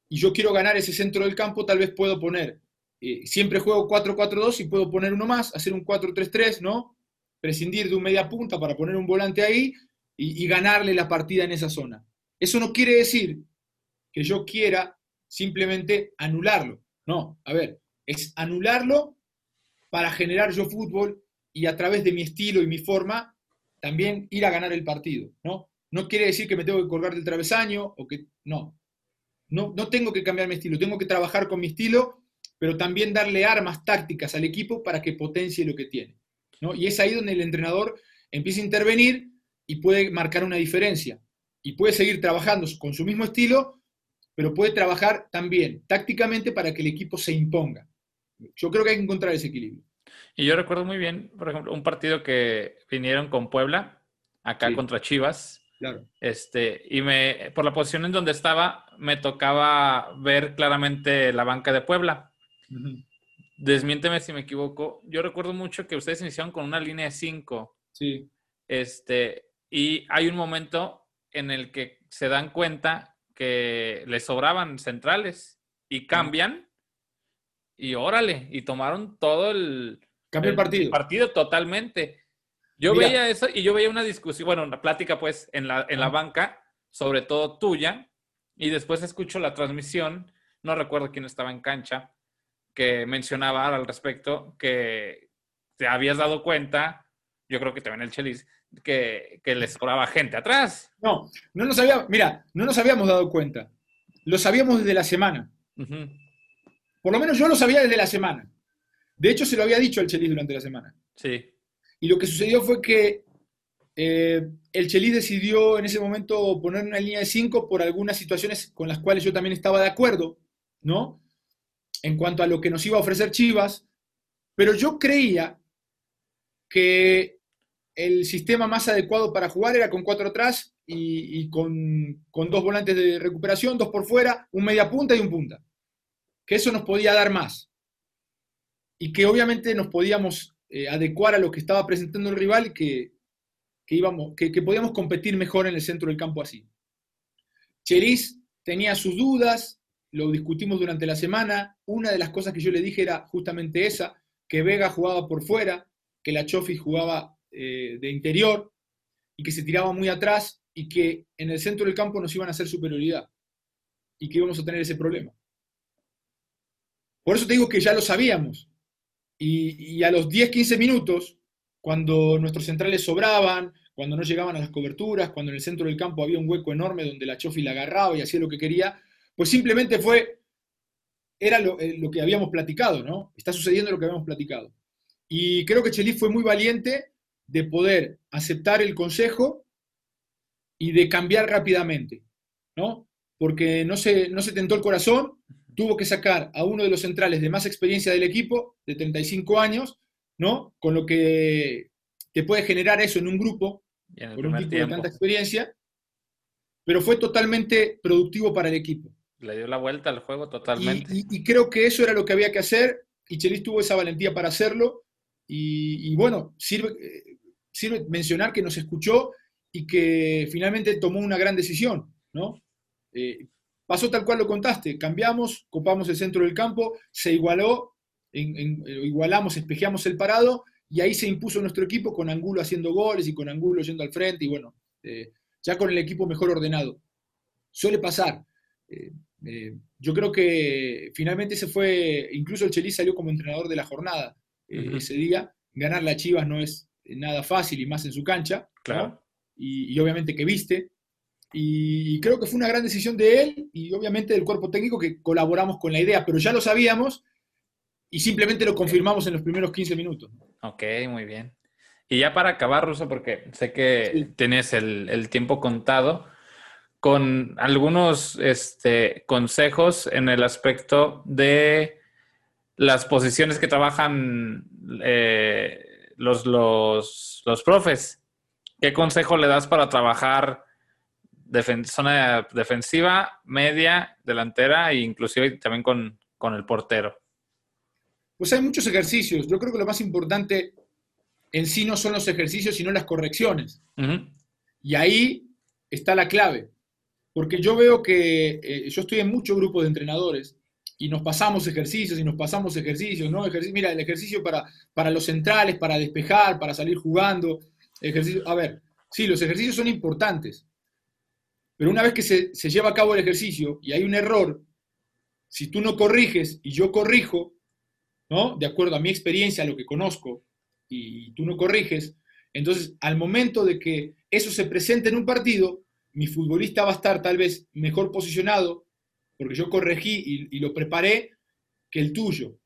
y yo quiero ganar ese centro del campo, tal vez puedo poner, eh, siempre juego 4-4-2 y puedo poner uno más, hacer un 4-3-3, ¿no? prescindir de un media punta para poner un volante ahí y, ganarle la partida en esa zona. Eso no quiere decir que yo quiera simplemente anularlo. No, a ver, es anularlo para generar yo fútbol y a través de mi estilo y mi forma también ir a ganar el partido, ¿no? No quiere decir que me tengo que colgar del travesaño o que no. No, no tengo que cambiar mi estilo, tengo que trabajar con mi estilo, pero también darle armas tácticas al equipo para que potencie lo que tiene. Y es ahí donde el entrenador empieza a intervenir y puede marcar una diferencia. Y puede seguir trabajando con su mismo estilo, pero puede trabajar también tácticamente para que el equipo se imponga. Yo creo que hay que encontrar ese equilibrio. Y yo recuerdo muy bien, por ejemplo, un partido que vinieron con Puebla, acá contra Chivas. Claro. Este, y me, por la posición en donde estaba, me tocaba ver claramente la banca de Puebla desmiénteme si me equivoco, yo recuerdo mucho que ustedes iniciaron con una línea de 5. Sí. Este, y hay un momento en el que se dan cuenta que les sobraban centrales y cambian y órale, y tomaron todo el, el partido. partido totalmente. Yo veía eso y yo veía una discusión, bueno, una plática pues en la, en la banca, sobre todo tuya, y después escucho la transmisión, no recuerdo quién estaba en cancha, que mencionaba al respecto que te habías dado cuenta, yo creo que también el Chelis, que, que les sobraba gente atrás. No, no nos habíamos, mira, no nos habíamos dado cuenta. Lo sabíamos desde la semana. Por lo menos yo lo sabía desde la semana. De hecho, se lo había dicho al Chelis durante la semana. Sí. Y lo que sucedió fue que eh, el Chelis decidió en ese momento poner una línea de 5 por algunas situaciones con las cuales yo también estaba de acuerdo, ¿no? En cuanto a lo que nos iba a ofrecer Chivas, pero yo creía que el sistema más adecuado para jugar era con cuatro atrás y, con, con, dos volantes de recuperación, dos por fuera, un media punta y un punta. Que eso nos podía dar más. Y que obviamente nos podíamos eh, adecuar a lo que estaba presentando el rival y que, que, íbamos, que, que podíamos competir mejor en el centro del campo así. Cheris tenía sus dudas, lo discutimos durante la semana. Una de las cosas que yo le dije era justamente esa, que Vega jugaba por fuera, que la Chofi jugaba eh, de interior y que se tiraba muy atrás y que en el centro del campo nos iban a hacer superioridad y que íbamos a tener ese problema. Por eso te digo que ya lo sabíamos. Y, a los 10, 15 minutos, cuando nuestros centrales sobraban, cuando no llegaban a las coberturas, cuando en el centro del campo había un hueco enorme donde la Chofi la agarraba y hacía lo que quería, pues simplemente fue, era lo, eh, que habíamos platicado, ¿no? Está sucediendo lo que habíamos platicado. Y creo que Chelis fue muy valiente de poder aceptar el consejo y de cambiar rápidamente, ¿no? Porque no se, no se tentó el corazón, tuvo que sacar a uno de los centrales de más experiencia del equipo, de 35 años, ¿no? Con lo que te puede generar eso en un grupo, con un tipo de tanta experiencia, pero fue totalmente productivo para el equipo. Le dio la vuelta al juego totalmente. Y, creo que eso era lo que había que hacer, y Chelis tuvo esa valentía para hacerlo, y, bueno, sirve, eh, sirve mencionar que nos escuchó y que finalmente tomó una gran decisión, ¿no? Eh, pasó tal cual lo contaste, cambiamos, copamos el centro del campo, se igualó, en, igualamos, espejeamos el parado y ahí se impuso nuestro equipo con Angulo haciendo goles y con Angulo yendo al frente y bueno, eh, ya con el equipo mejor ordenado. Suele pasar. yo creo que finalmente se fue, incluso el Chelis salió como entrenador de la jornada. Eh, ese día. Ganar la Chivas no es nada fácil y más en su cancha. Claro. Y, obviamente que viste. Y, creo que fue una gran decisión de él y obviamente del cuerpo técnico que colaboramos con la idea, pero ya lo sabíamos y simplemente lo confirmamos en los primeros 15 minutos. Ok, muy bien. Y ya para acabar, Ruso, porque sé que tienes el, tiempo contado, con algunos este, consejos en el aspecto de las posiciones que trabajan eh, los, los, los, profes. ¿Qué consejo le das para trabajar zona defensiva, media, delantera e inclusive también con, el portero? Pues hay muchos ejercicios. Yo creo que lo más importante en sí no son los ejercicios, sino las correcciones. Y ahí está la clave. Porque yo veo que eh, yo estoy en muchos grupos de entrenadores y nos pasamos ejercicios y nos pasamos ejercicios, ¿no? mira, el ejercicio para, para los centrales, para despejar, para salir jugando. Ejercicio, a ver, sí, los ejercicios son importantes, pero una vez que se, lleva a cabo el ejercicio y hay un error, si tú no corriges y yo corrijo, ¿no? De acuerdo a mi experiencia, a lo que conozco, y tú no corriges, entonces al momento de que eso se presente en un partido, mi futbolista va a estar tal vez mejor posicionado, porque yo corregí y, lo preparé, que el tuyo.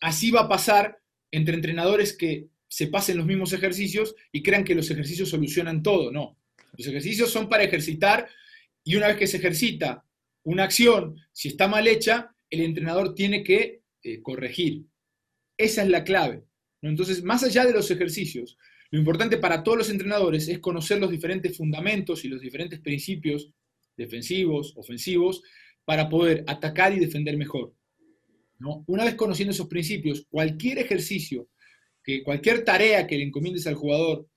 Así va a pasar entre entrenadores que se pasen los mismos ejercicios y crean que los ejercicios solucionan todo. No, los ejercicios son para ejercitar y una vez que se ejercita una acción, si está mal hecha, el entrenador tiene que eh, corregir. Esa es la clave. Entonces, más allá de los ejercicios, lo importante para todos los entrenadores es conocer los diferentes fundamentos y los diferentes principios defensivos, ofensivos, para poder atacar y defender mejor. Una vez conociendo esos principios, cualquier ejercicio, que cualquier tarea que le encomiendes al jugador,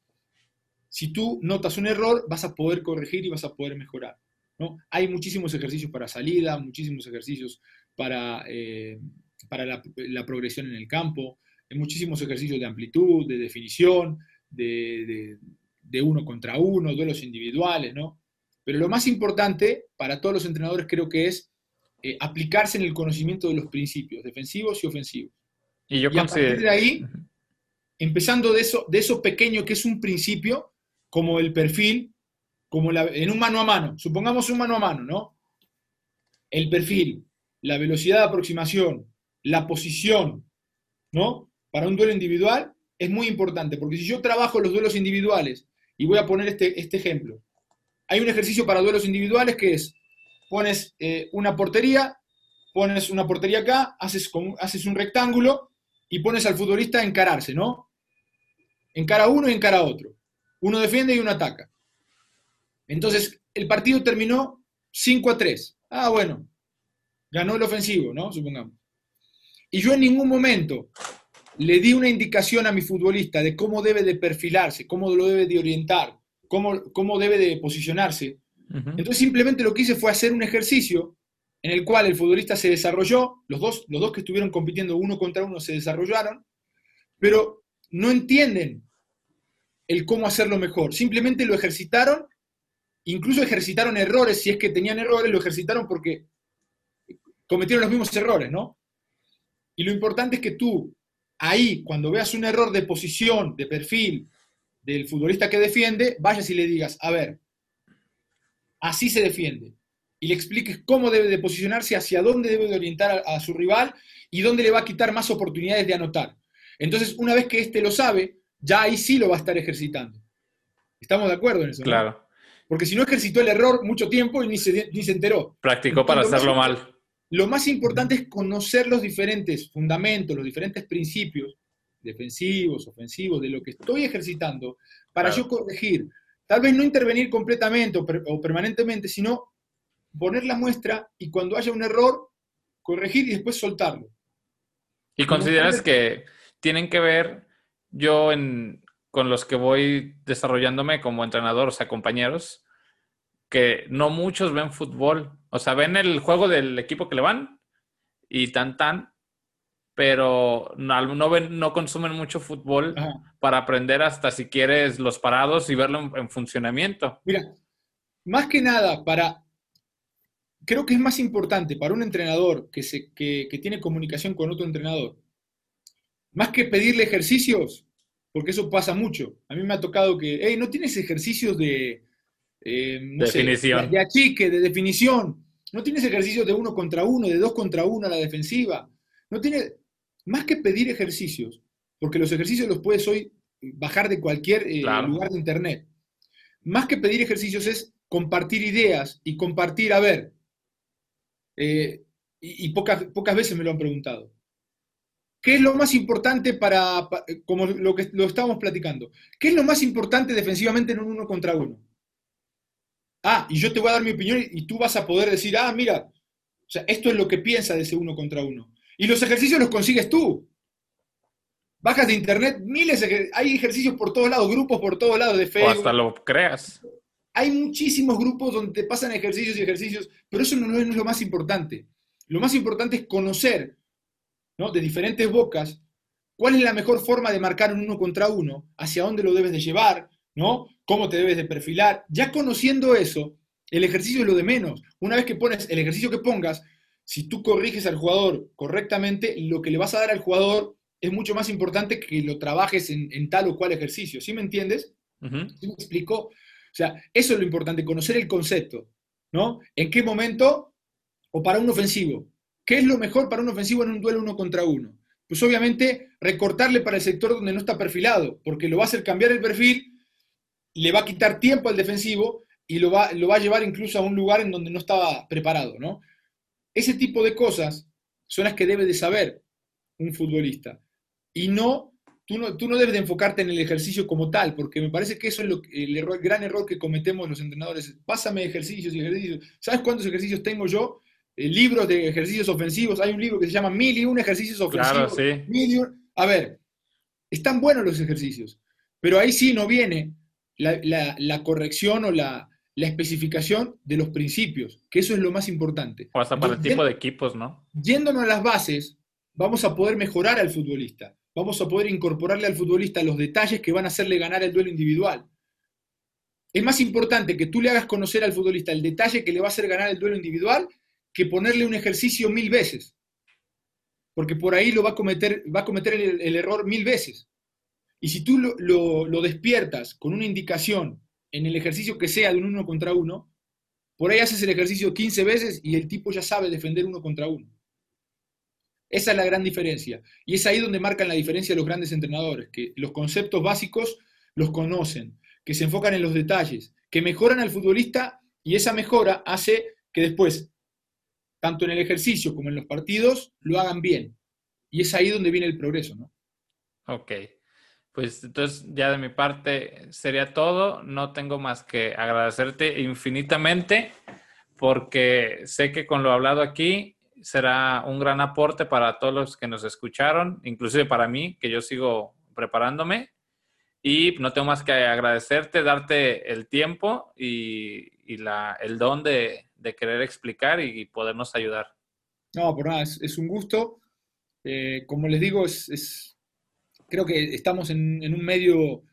si tú notas un error, vas a poder corregir y vas a poder mejorar. ¿No? Hay muchísimos ejercicios para salida, muchísimos ejercicios para, eh, para la, progresión en el campo, hay muchísimos ejercicios de amplitud, de definición, de, de uno contra uno, duelos individuales, ¿no? Pero lo más importante para todos los entrenadores creo que es eh, aplicarse en el conocimiento de los principios defensivos y ofensivos. Y yo a partir de ahí, empezando de eso, de eso pequeño que es un principio, como el perfil, como en un mano a mano, supongamos un mano a mano, ¿no? El perfil, la velocidad de aproximación, la posición, ¿no? Para un duelo individual es muy importante, porque si yo trabajo los duelos individuales Y voy a poner este, este ejemplo. Hay un ejercicio para duelos individuales que es, pones eh, una portería, pones una portería acá, haces, haces un rectángulo y pones al futbolista a encararse, ¿no? Encara uno y encara otro. Uno defiende y uno ataca. Entonces, el partido terminó 5 a 3. Ah, bueno, ganó el ofensivo, ¿no? Supongamos. Y yo en ningún momento le di una indicación a mi futbolista de cómo debe de perfilarse, cómo lo debe de orientar, cómo, cómo debe de posicionarse. Entonces simplemente lo que hice fue hacer un ejercicio en el cual el futbolista se desarrolló, los dos, los dos que estuvieron compitiendo uno contra uno se desarrollaron, pero no entienden el cómo hacerlo mejor. Simplemente lo ejercitaron, incluso ejercitaron errores, si es que tenían errores, lo ejercitaron porque cometieron los mismos errores, ¿no? Y lo importante es que tú, ahí, cuando veas un error de posición, de perfil del futbolista que defiende, vayas y le digas, a ver, así se defiende. Y le expliques cómo debe de posicionarse, hacia dónde debe de orientar a, su rival y dónde le va a quitar más oportunidades de anotar. Entonces, una vez que éste lo sabe, ya ahí sí lo va a estar ejercitando. ¿Estamos de acuerdo en eso? Claro. Porque si no ejercitó el error mucho tiempo y ni se, ni se enteró. Practicó para hacerlo mal. Lo más importante es conocer los diferentes fundamentos, los diferentes principios defensivos, ofensivos, de lo que estoy ejercitando, para yo corregir. Tal vez no intervenir completamente o, permanentemente, sino poner la muestra y cuando haya un error, corregir y después soltarlo. ¿Y consideras que tienen que ver yo en, con los que voy desarrollándome como entrenador, o sea, compañeros, que no muchos ven fútbol. O sea, ven el juego del equipo que le van y tan tan, pero no, no, ven, no consumen mucho fútbol para aprender hasta si quieres los parados y verlo en, funcionamiento. Mira, más que nada, para creo que es más importante para un entrenador que, se, que, que tiene comunicación con otro entrenador, más que pedirle ejercicios, porque eso pasa mucho. A mí me ha tocado que, hey, ¿no tienes ejercicios de, eh, definición. de achique, de definición. No tienes ejercicios de uno contra uno, de dos contra uno a la defensiva. No tiene, más que pedir ejercicios, porque los ejercicios los puedes hoy bajar de cualquier eh, lugar de internet. Más que pedir ejercicios es compartir ideas y compartir, a ver, eh, y, pocas, pocas veces me lo han preguntado. ¿Qué es lo más importante para, como lo que lo estamos platicando, qué es lo más importante defensivamente en un uno contra uno? Ah, y yo te voy a dar mi opinión y tú vas a poder decir, ah, mira, o sea, esto es lo que piensa de ese uno contra uno. Y los ejercicios los consigues tú. Bajas de internet, miles de hay ejercicios por todos lados, grupos por todos lados de Facebook. O hasta lo creas. Hay muchísimos grupos donde te pasan ejercicios y ejercicios, pero eso no es, lo más importante. Lo más importante es conocer, ¿no? De diferentes bocas, cuál es la mejor forma de marcar un uno contra uno, hacia dónde lo debes de llevar, ¿no? Cómo te debes de perfilar. Ya conociendo eso, el ejercicio es lo de menos. Una vez que pones el ejercicio que pongas, si tú corriges al jugador correctamente, lo que le vas a dar al jugador es mucho más importante que lo trabajes en, tal o cual ejercicio. ¿Sí me entiendes? ¿Sí me explicó? O sea, eso es lo importante, conocer el concepto, ¿no? ¿En qué momento? O para un ofensivo. ¿Qué es lo mejor para un ofensivo en un duelo uno contra uno? Pues obviamente recortarle para el sector donde no está perfilado, porque lo va a hacer cambiar el perfil le va a quitar tiempo al defensivo y lo va, lo va a llevar incluso a un lugar en donde no estaba preparado, ¿no? Ese tipo de cosas son las que debe de saber un futbolista. Y no, tú no, tú no debes de enfocarte en el ejercicio como tal, porque me parece que eso es lo, el, error, gran error que cometemos los entrenadores. Pásame ejercicios y ejercicios. ¿Sabes cuántos ejercicios tengo yo? Eh, libros de ejercicios ofensivos. Hay un libro que se llama Mil y un ejercicios ofensivos. Claro, sí. A ver, están buenos los ejercicios, pero ahí sí no viene la, corrección o la, especificación de los principios, que eso es lo más importante. O hasta para el tipo de equipos, ¿no? Yéndonos a las bases, vamos a poder mejorar al futbolista, vamos a poder incorporarle al futbolista los detalles que van a hacerle ganar el duelo individual. Es más importante que tú le hagas conocer al futbolista el detalle que le va a hacer ganar el duelo individual que ponerle un ejercicio mil veces. Porque por ahí lo va a cometer, va a cometer el error mil veces. Y si tú lo, despiertas con una indicación en el ejercicio que sea de un uno contra uno, por ahí haces el ejercicio 15 veces y el tipo ya sabe defender uno contra uno. Esa es la gran diferencia. Y es ahí donde marcan la diferencia los grandes entrenadores, que los conceptos básicos los conocen, que se enfocan en los detalles, que mejoran al futbolista y esa mejora hace que después, tanto en el ejercicio como en los partidos, lo hagan bien. Y es ahí donde viene el progreso, ¿no? Ok. Pues entonces ya de mi parte sería todo. No tengo más que agradecerte infinitamente porque sé que con lo hablado aquí será un gran aporte para todos los que nos escucharon, inclusive para mí, que yo sigo preparándome. Y no tengo más que agradecerte, darte el tiempo y, el don de, querer explicar y, podernos ayudar. No, por nada, es, un gusto. Eh, como les digo, es, creo que estamos en, un medio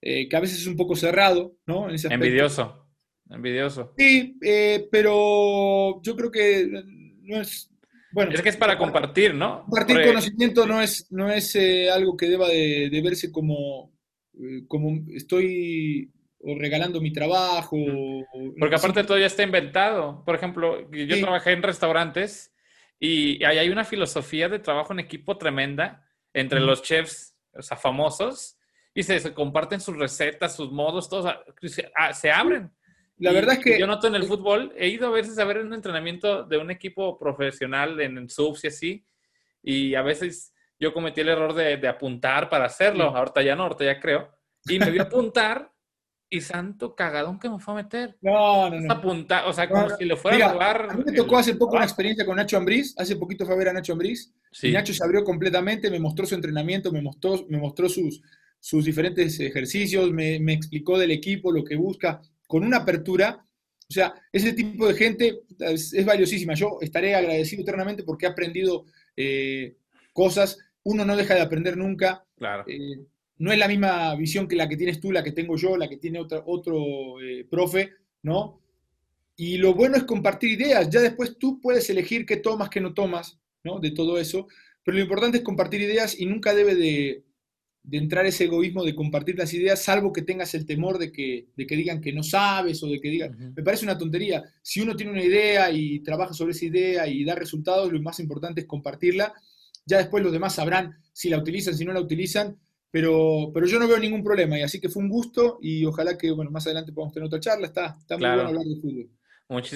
eh, que a veces es un poco cerrado, ¿no? envidioso, envidioso. Sí, eh, pero yo creo que no es... Bueno, es que es para compartir, ¿no? Compartir conocimiento no es, no es algo que deba de, de verse como, como estoy o regalando mi trabajo. Porque aparte todo ya está inventado. Por ejemplo, yo trabajé en restaurantes y hay una filosofía de trabajo en equipo tremenda entre los chefs, o sea, famosos, y se, comparten sus recetas, sus modos, todos ah, se abren. La verdad es que... Yo noto en el fútbol, he ido a veces a ver un entrenamiento de un equipo profesional en, en subs y así, y a veces yo cometí el error de, de apuntar para hacerlo, ahorita ya no, ahorita ya creo, y me vi apuntar y santo cagadón que me fue a meter. No, no, no. Apuntar, o sea, como si le fuera a jugar. A mí me tocó hace poco una experiencia con Nacho Ambriz, hace poquito fue a ver a Nacho Ambriz, y Nacho se abrió completamente, me mostró su entrenamiento, me mostró, me mostró sus, sus diferentes ejercicios, me, me explicó del equipo, lo que busca, con una apertura. O sea, ese tipo de gente es, valiosísima. Yo estaré agradecido eternamente porque he aprendido eh, cosas. Uno no deja de aprender nunca. Claro. Eh, no es la misma visión que la que tienes tú, la que tengo yo, la que tiene otro, otro eh, profe, ¿no? Y lo bueno es compartir ideas. Ya después tú puedes elegir qué tomas, qué no tomas, ¿no? De todo eso. Pero lo importante es compartir ideas y nunca debe de, entrar ese egoísmo de compartir las ideas, salvo que tengas el temor de que, de que digan que no sabes o de que digan... Me parece una tontería. Si uno tiene una idea y trabaja sobre esa idea y da resultados, lo más importante es compartirla. Ya después los demás sabrán si la utilizan, si no la utilizan pero, pero yo no veo ningún problema y así que fue un gusto y ojalá que bueno, más adelante podamos tener otra charla. Está, está muy bueno hablar de fútbol. Muchísimas